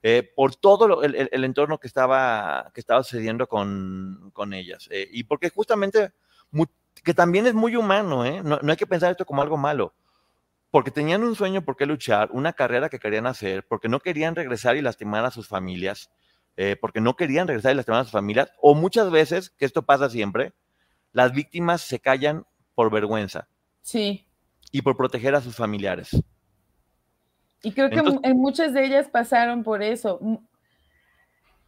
Speaker 1: eh, por todo el, entorno que estaba, que estaba sucediendo con, ellas. Eh, y porque justamente, que también es muy humano, ¿eh? no, hay que pensar esto como algo malo, porque tenían un sueño por qué luchar, una carrera que querían hacer, porque no querían regresar y lastimar a sus familias, porque no querían regresar y lastimar a sus familias, o muchas veces, que esto pasa siempre, las víctimas se callan por vergüenza.
Speaker 2: Sí.
Speaker 1: Y por proteger a sus familiares.
Speaker 2: Y creo que en muchas de ellas pasaron por eso.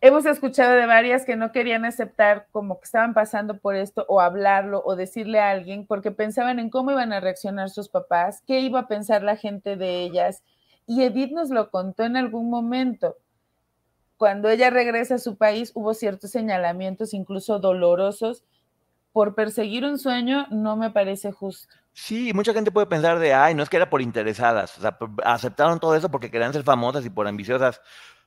Speaker 2: Hemos escuchado de varias que no querían aceptar como que estaban pasando por esto o hablarlo o decirle a alguien porque pensaban en cómo iban a reaccionar sus papás, qué iba a pensar la gente de ellas. Y Edith nos lo contó en algún momento. Cuando ella regresa a su país hubo ciertos señalamientos, incluso dolorosos, por perseguir un sueño no me parece justo.
Speaker 1: Sí, mucha gente puede pensar de, ay, no es que era por interesadas, o sea, aceptaron todo eso porque querían ser famosas y por ambiciosas.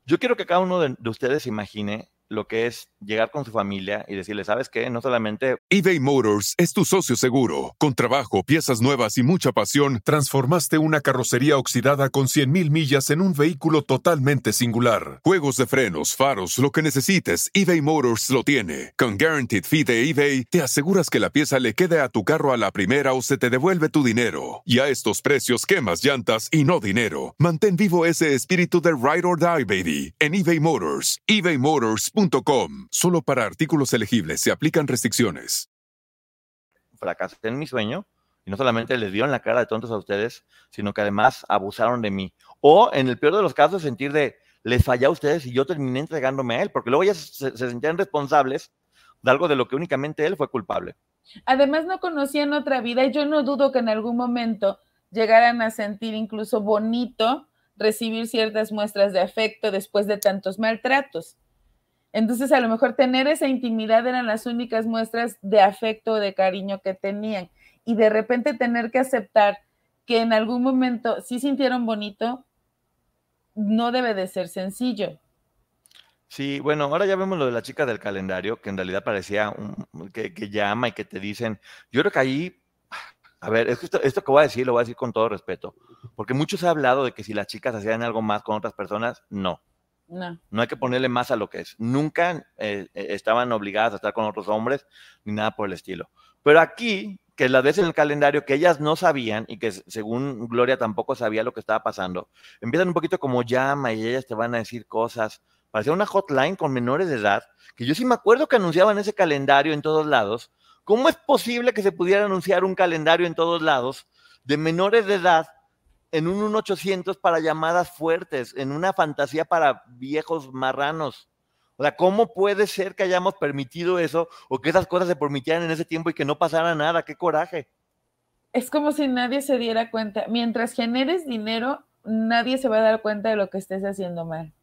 Speaker 1: Yo quiero que cada uno de, de ustedes imagine lo que es llegar con su familia y decirle, ¿sabes qué? No solamente...
Speaker 3: eBay Motors es tu socio seguro. Con trabajo, piezas nuevas y mucha pasión, transformaste una carrocería oxidada con 100.000 millas en un vehículo totalmente singular. Juegos de frenos, faros, lo que necesites, eBay Motors lo tiene. Con Guaranteed Fee de eBay, te aseguras que la pieza le quede a tu carro a la primera o se te devuelve tu dinero. Y a estos precios, quemas llantas y no dinero. Mantén vivo ese espíritu de Ride or Die, baby, en eBay Motors. eBay Motors Solo para artículos elegibles se aplican restricciones.
Speaker 1: Fracasé en mi sueño y no solamente les dieron la cara de tontos a ustedes, sino que además abusaron de mí. O en el peor de los casos, sentir de les fallé a ustedes y yo terminé entregándome a él, porque luego ya se, se sentían responsables de algo de lo que únicamente él fue culpable.
Speaker 2: Además, no conocían otra vida y yo no dudo que en algún momento llegaran a sentir incluso bonito recibir ciertas muestras de afecto después de tantos maltratos. Entonces, a lo mejor tener esa intimidad eran las únicas muestras de afecto o de cariño que tenían. Y de repente tener que aceptar que en algún momento sí sintieron bonito, no debe de ser sencillo.
Speaker 1: Sí, bueno, ahora ya vemos lo de la chica del calendario, que en realidad parecía que, llama y que te dicen, yo creo que ahí, a ver, esto, esto que voy a decir lo voy a decir con todo respeto, porque muchos han hablado de que si las chicas hacían algo más con otras personas, no.
Speaker 2: No.
Speaker 1: No hay que ponerle más a lo que es. Nunca eh, eh, estaban obligadas a estar con otros hombres ni nada por el estilo. Pero aquí, que la ves en el calendario que ellas no sabían y que según Gloria tampoco sabía lo que estaba pasando, empiezan un poquito como llama y ellas te van a decir cosas. Parecía una hotline con menores de edad, que yo sí me acuerdo que anunciaban ese calendario en todos lados. ¿Cómo es posible que se pudiera anunciar un calendario en todos lados de menores de edad en un 1800 para llamadas fuertes, en una fantasía para viejos marranos. O sea, ¿cómo puede ser que hayamos permitido eso o que esas cosas se permitieran en ese tiempo y que no pasara nada? ¡Qué coraje!
Speaker 2: es como si nadie se diera cuenta. Mientras generes dinero, nadie se va a dar cuenta de lo que estés haciendo mal.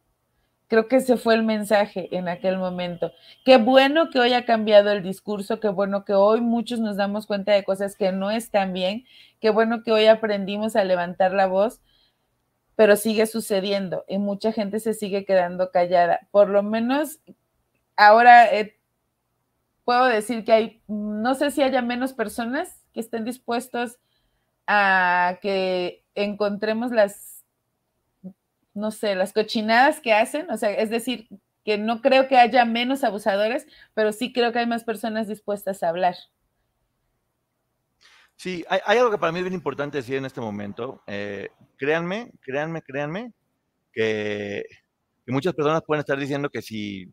Speaker 2: Creo que ese fue el mensaje en aquel momento. Qué bueno que hoy ha cambiado el discurso, qué bueno que hoy muchos nos damos cuenta de cosas que no están bien, qué bueno que hoy aprendimos a levantar la voz, pero sigue sucediendo y mucha gente se sigue quedando callada. Por lo menos ahora eh, puedo decir que hay, no sé si haya menos personas que estén dispuestos a que encontremos las no sé, las cochinadas que hacen, o sea, es decir, que no creo que haya menos abusadores, pero sí creo que hay más personas dispuestas a hablar.
Speaker 1: Sí, hay, algo que para mí es bien importante decir en este momento. Eh, créanme, créanme, créanme, que, muchas personas pueden estar diciendo que si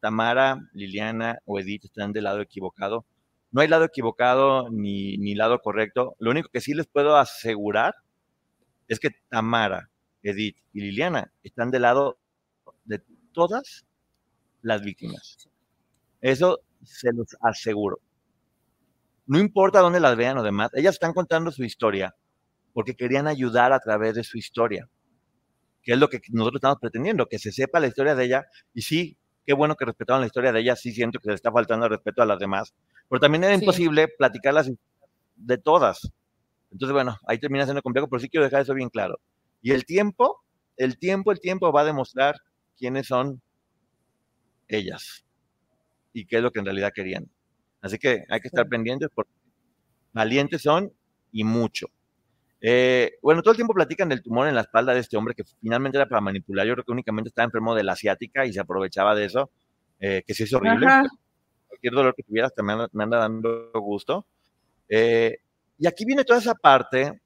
Speaker 1: Tamara, Liliana o Edith están del lado equivocado, no hay lado equivocado ni, ni lado correcto. Lo único que sí les puedo asegurar es que Tamara, Edith y Liliana están del lado de todas las víctimas. Eso se los aseguro. No importa dónde las vean o demás, ellas están contando su historia porque querían ayudar a través de su historia, que es lo que nosotros estamos pretendiendo, que se sepa la historia de ella. Y sí, qué bueno que respetaron la historia de ella, sí siento que le está faltando el respeto a las demás, pero también era imposible platicarlas de todas. Entonces, bueno, ahí termina siendo complejo, pero sí quiero dejar eso bien claro. Y el tiempo, el tiempo, el tiempo va a demostrar quiénes son ellas y qué es lo que en realidad querían. Así que hay que estar pendientes porque valientes son y mucho. Eh, bueno, todo el tiempo platican del tumor en la espalda de este hombre que finalmente era para manipular. Yo creo que únicamente estaba enfermo de la asiática y se aprovechaba de eso, eh, que sí es horrible. Cualquier dolor que tuvieras también me anda dando gusto. Eh, y aquí viene toda esa parte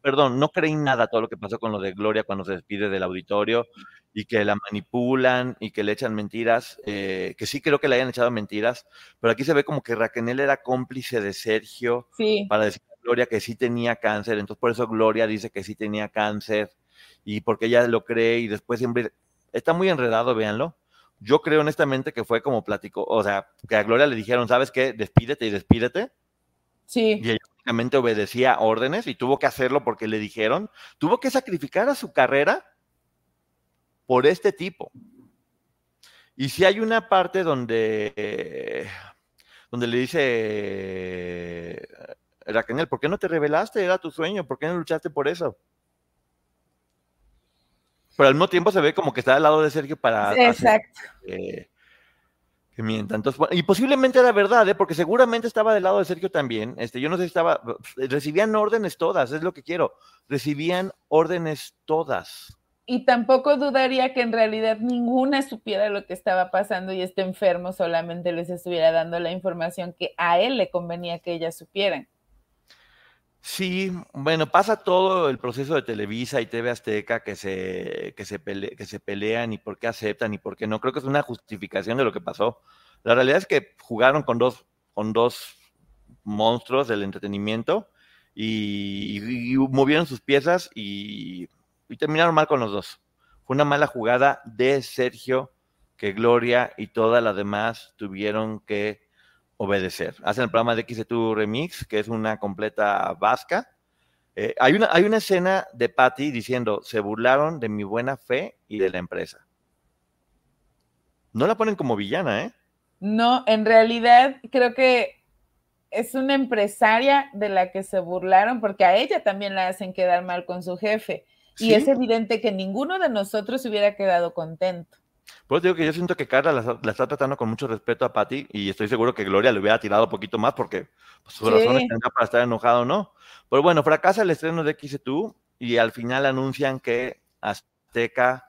Speaker 1: perdón, no creí nada todo lo que pasó con lo de Gloria cuando se despide del auditorio y que la manipulan y que le echan mentiras, eh, que sí creo que le hayan echado mentiras, pero aquí se ve como que Raquel era cómplice de Sergio para decir a Gloria que sí tenía cáncer, entonces por eso Gloria dice que sí tenía cáncer y porque ella lo cree y después siempre está muy enredado, véanlo. Yo creo honestamente que fue como platico, o sea, que a Gloria le dijeron, ¿sabes qué? Despídete y despídete.
Speaker 2: Sí.
Speaker 1: Y ella obedecía órdenes y tuvo que hacerlo porque le dijeron, tuvo que sacrificar a su carrera por este tipo. Y si hay una parte donde, donde le dice Raquel, ¿por qué no te revelaste? Era tu sueño, ¿por qué no luchaste por eso? Pero al mismo tiempo se ve como que está al lado de Sergio para...
Speaker 2: Exacto.
Speaker 1: Eh, que mientan. y posiblemente era verdad, ¿eh? porque seguramente estaba del lado de Sergio también. Este, yo no sé si estaba. Recibían órdenes todas, es lo que quiero. Recibían órdenes todas.
Speaker 2: Y tampoco dudaría que en realidad ninguna supiera lo que estaba pasando y este enfermo solamente les estuviera dando la información que a él le convenía que ellas supieran.
Speaker 1: Sí, bueno, pasa todo el proceso de Televisa y TV Azteca que se, que se, que se pelean y por qué aceptan y por qué no. Creo que es una justificación de lo que pasó. La realidad es que jugaron con dos, con dos monstruos del entretenimiento y, movieron sus piezas y, y terminaron mal con los dos. Fue una mala jugada de Sergio que Gloria y todas las demás tuvieron que obedecer. Hacen el programa de XT Remix, que es una completa vasca. Eh, hay, una, hay una escena de Patty diciendo, se burlaron de mi buena fe y de la empresa. No la ponen como villana, ¿eh?
Speaker 2: No, en realidad creo que es una empresaria de la que se burlaron porque a ella también la hacen quedar mal con su jefe. Y es evidente que ninguno de nosotros hubiera quedado contento.
Speaker 1: Pues digo que yo siento que Carla la, está tratando con mucho respeto a Patty y estoy seguro que Gloria le hubiera tirado un poquito más porque pues, sus razones tendrá para estar enojado no. Pero bueno, fracasa el estreno de XTU y al final anuncian que Azteca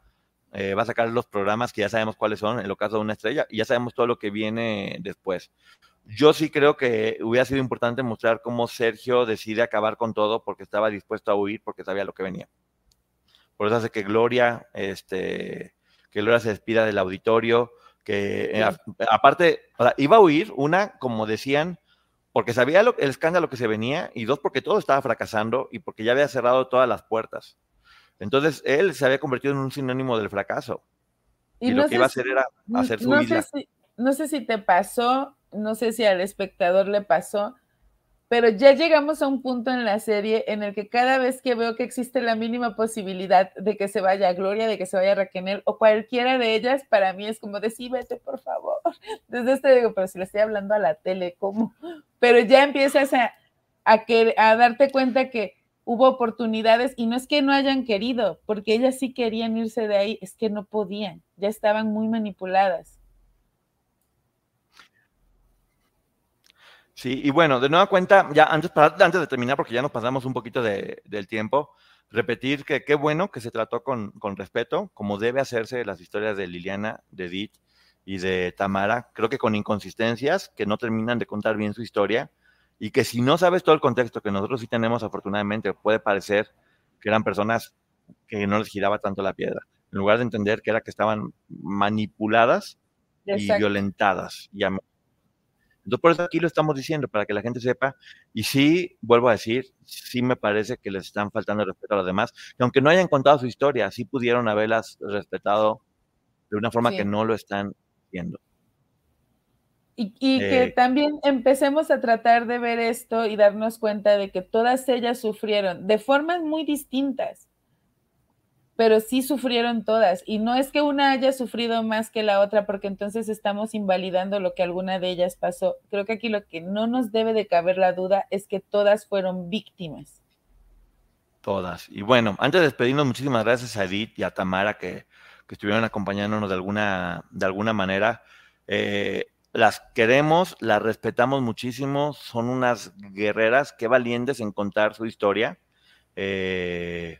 Speaker 1: eh, va a sacar los programas que ya sabemos cuáles son, en el caso de una estrella, y ya sabemos todo lo que viene después. Yo sí creo que hubiera sido importante mostrar cómo Sergio decide acabar con todo porque estaba dispuesto a huir porque sabía lo que venía. Por eso hace que Gloria, este, que Gloria se despida del auditorio, que eh, aparte, iba a huir, una, como decían, porque sabía el escándalo que se venía, y dos, porque todo estaba fracasando y porque ya había cerrado todas las puertas. Entonces, él se había convertido en un sinónimo del fracaso. Y, lo que iba a hacer era hacer su
Speaker 2: no Sé si, no sé si te pasó, no sé si al espectador le pasó, pero ya llegamos a un punto en la serie en el que cada vez que veo que existe la mínima posibilidad de que se vaya Gloria, de que se vaya Raquel o cualquiera de ellas, para mí es como decir, vete por favor. *laughs* Desde este digo, pero si le estoy hablando a la tele, ¿cómo? *laughs* Pero ya empiezas a, a, a darte cuenta que hubo oportunidades y no es que no hayan querido, porque ellas sí querían irse de ahí, es que no podían, ya estaban muy manipuladas.
Speaker 1: Sí, y bueno, de nueva cuenta, ya antes, antes de terminar, porque ya nos pasamos un poquito de, del tiempo, repetir que qué bueno que se trató con, con, respeto, como debe hacerse las historias de Liliana, de Edith y de Tamara, creo que con inconsistencias que no terminan de contar bien su historia y que si no sabes todo el contexto que nosotros sí tenemos, afortunadamente, puede parecer que eran personas que no les giraba tanto la piedra, en lugar de entender que era que estaban manipuladas y violentadas y entonces, por eso aquí lo estamos diciendo, para que la gente sepa. Y sí, vuelvo a decir, sí me parece que les están faltando respeto a los demás. Y aunque no hayan contado su historia, sí pudieron haberlas respetado de una forma que no lo están haciendo.
Speaker 2: Y, y que eh, también empecemos a tratar de ver esto y darnos cuenta de que todas ellas sufrieron de formas muy distintas pero sí sufrieron todas. Y no es que una haya sufrido más que la otra, porque entonces estamos invalidando lo que alguna de ellas pasó. Creo que aquí lo que no nos debe de caber la duda es que todas fueron víctimas.
Speaker 1: Todas. Y bueno, antes de despedirnos, muchísimas gracias a Edith y a Tamara que, estuvieron acompañándonos de alguna, de alguna manera. Eh, las queremos, las respetamos muchísimo, son unas guerreras, qué valientes en contar su historia. Eh,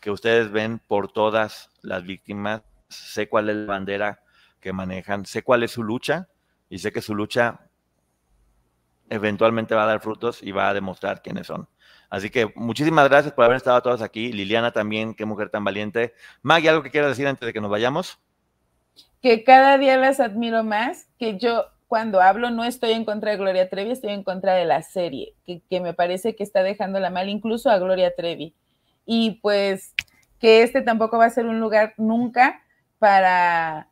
Speaker 1: que ustedes ven por todas las víctimas, sé cuál es la bandera que manejan, sé cuál es su lucha y sé que su lucha eventualmente va a dar frutos y va a demostrar quiénes son. Así que muchísimas gracias por haber estado todos aquí. Liliana también, qué mujer tan valiente. Maggie, ¿algo que quieras decir antes de que nos vayamos?
Speaker 2: Que cada día las admiro más, que yo cuando hablo no estoy en contra de Gloria Trevi, estoy en contra de la serie, que, me parece que está dejándola mal incluso a Gloria Trevi y pues que este tampoco va a ser un lugar nunca para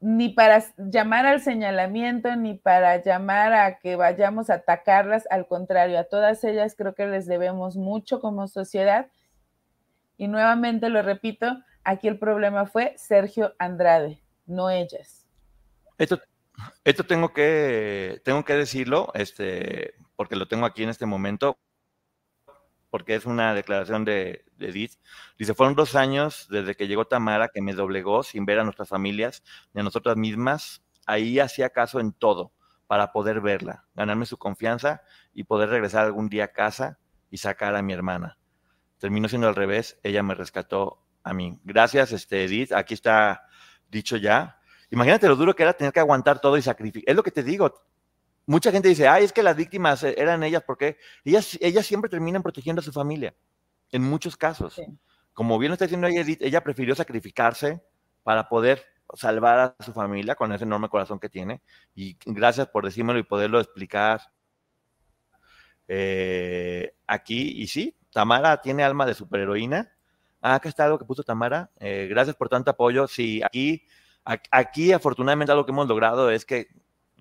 Speaker 2: ni para llamar al señalamiento, ni para llamar a que vayamos a atacarlas, al contrario, a todas ellas creo que les debemos mucho como sociedad. Y nuevamente lo repito, aquí el problema fue Sergio Andrade, no ellas.
Speaker 1: Esto, esto tengo que, tengo que decirlo, este, porque lo tengo aquí en este momento porque es una declaración de, Edith. Dice, fueron dos años desde que llegó Tamara que me doblegó sin ver a nuestras familias ni a nosotras mismas. Ahí hacía caso en todo para poder verla, ganarme su confianza y poder regresar algún día a casa y sacar a mi hermana. Terminó siendo al revés, ella me rescató a mí. Gracias, este, Edith. Aquí está dicho ya. Imagínate lo duro que era tener que aguantar todo y sacrificar. Es lo que te digo, mucha gente dice, ay, es que las víctimas eh, eran ellas porque ellas, ellas siempre terminan protegiendo a su familia, en muchos casos. Como bien está diciendo ella, ella prefirió sacrificarse para poder salvar a su familia con ese enorme corazón que tiene. Y gracias por decírmelo y poderlo explicar eh, aquí. Y sí, Tamara tiene alma de superheroína. Ah, acá está algo que puso Tamara. Eh, gracias por tanto apoyo. Sí, aquí, aquí afortunadamente algo que hemos logrado es que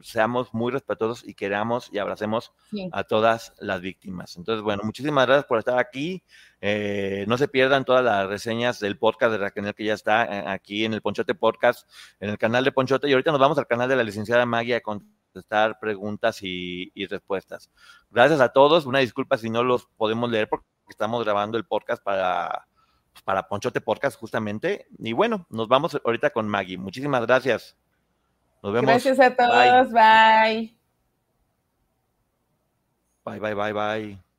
Speaker 1: seamos muy respetuosos y queramos y abracemos a todas las víctimas. Entonces, bueno, muchísimas gracias por estar aquí. Eh, no se pierdan todas las reseñas del podcast de Raquel que ya está eh, aquí en el Ponchote Podcast, en el canal de Ponchote. Y ahorita nos vamos al canal de la licenciada Magia a contestar preguntas y, respuestas. Gracias a todos. Una disculpa si no los podemos leer porque estamos grabando el podcast para para Ponchote Podcast justamente. Y bueno, nos vamos ahorita con Maggie. Muchísimas gracias. Nos vemos.
Speaker 2: Gracias a todos. Bye.
Speaker 1: Bye, bye, bye, bye.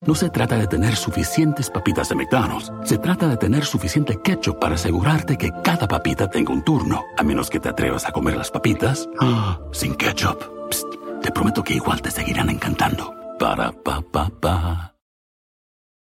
Speaker 4: No se trata de tener suficientes papitas de McDonald's. Se trata de tener suficiente ketchup para asegurarte que cada papita tenga un turno. A menos que te atrevas a comer las papitas ah, sin ketchup. te prometo que igual te seguirán encantando. Para pa pa pa.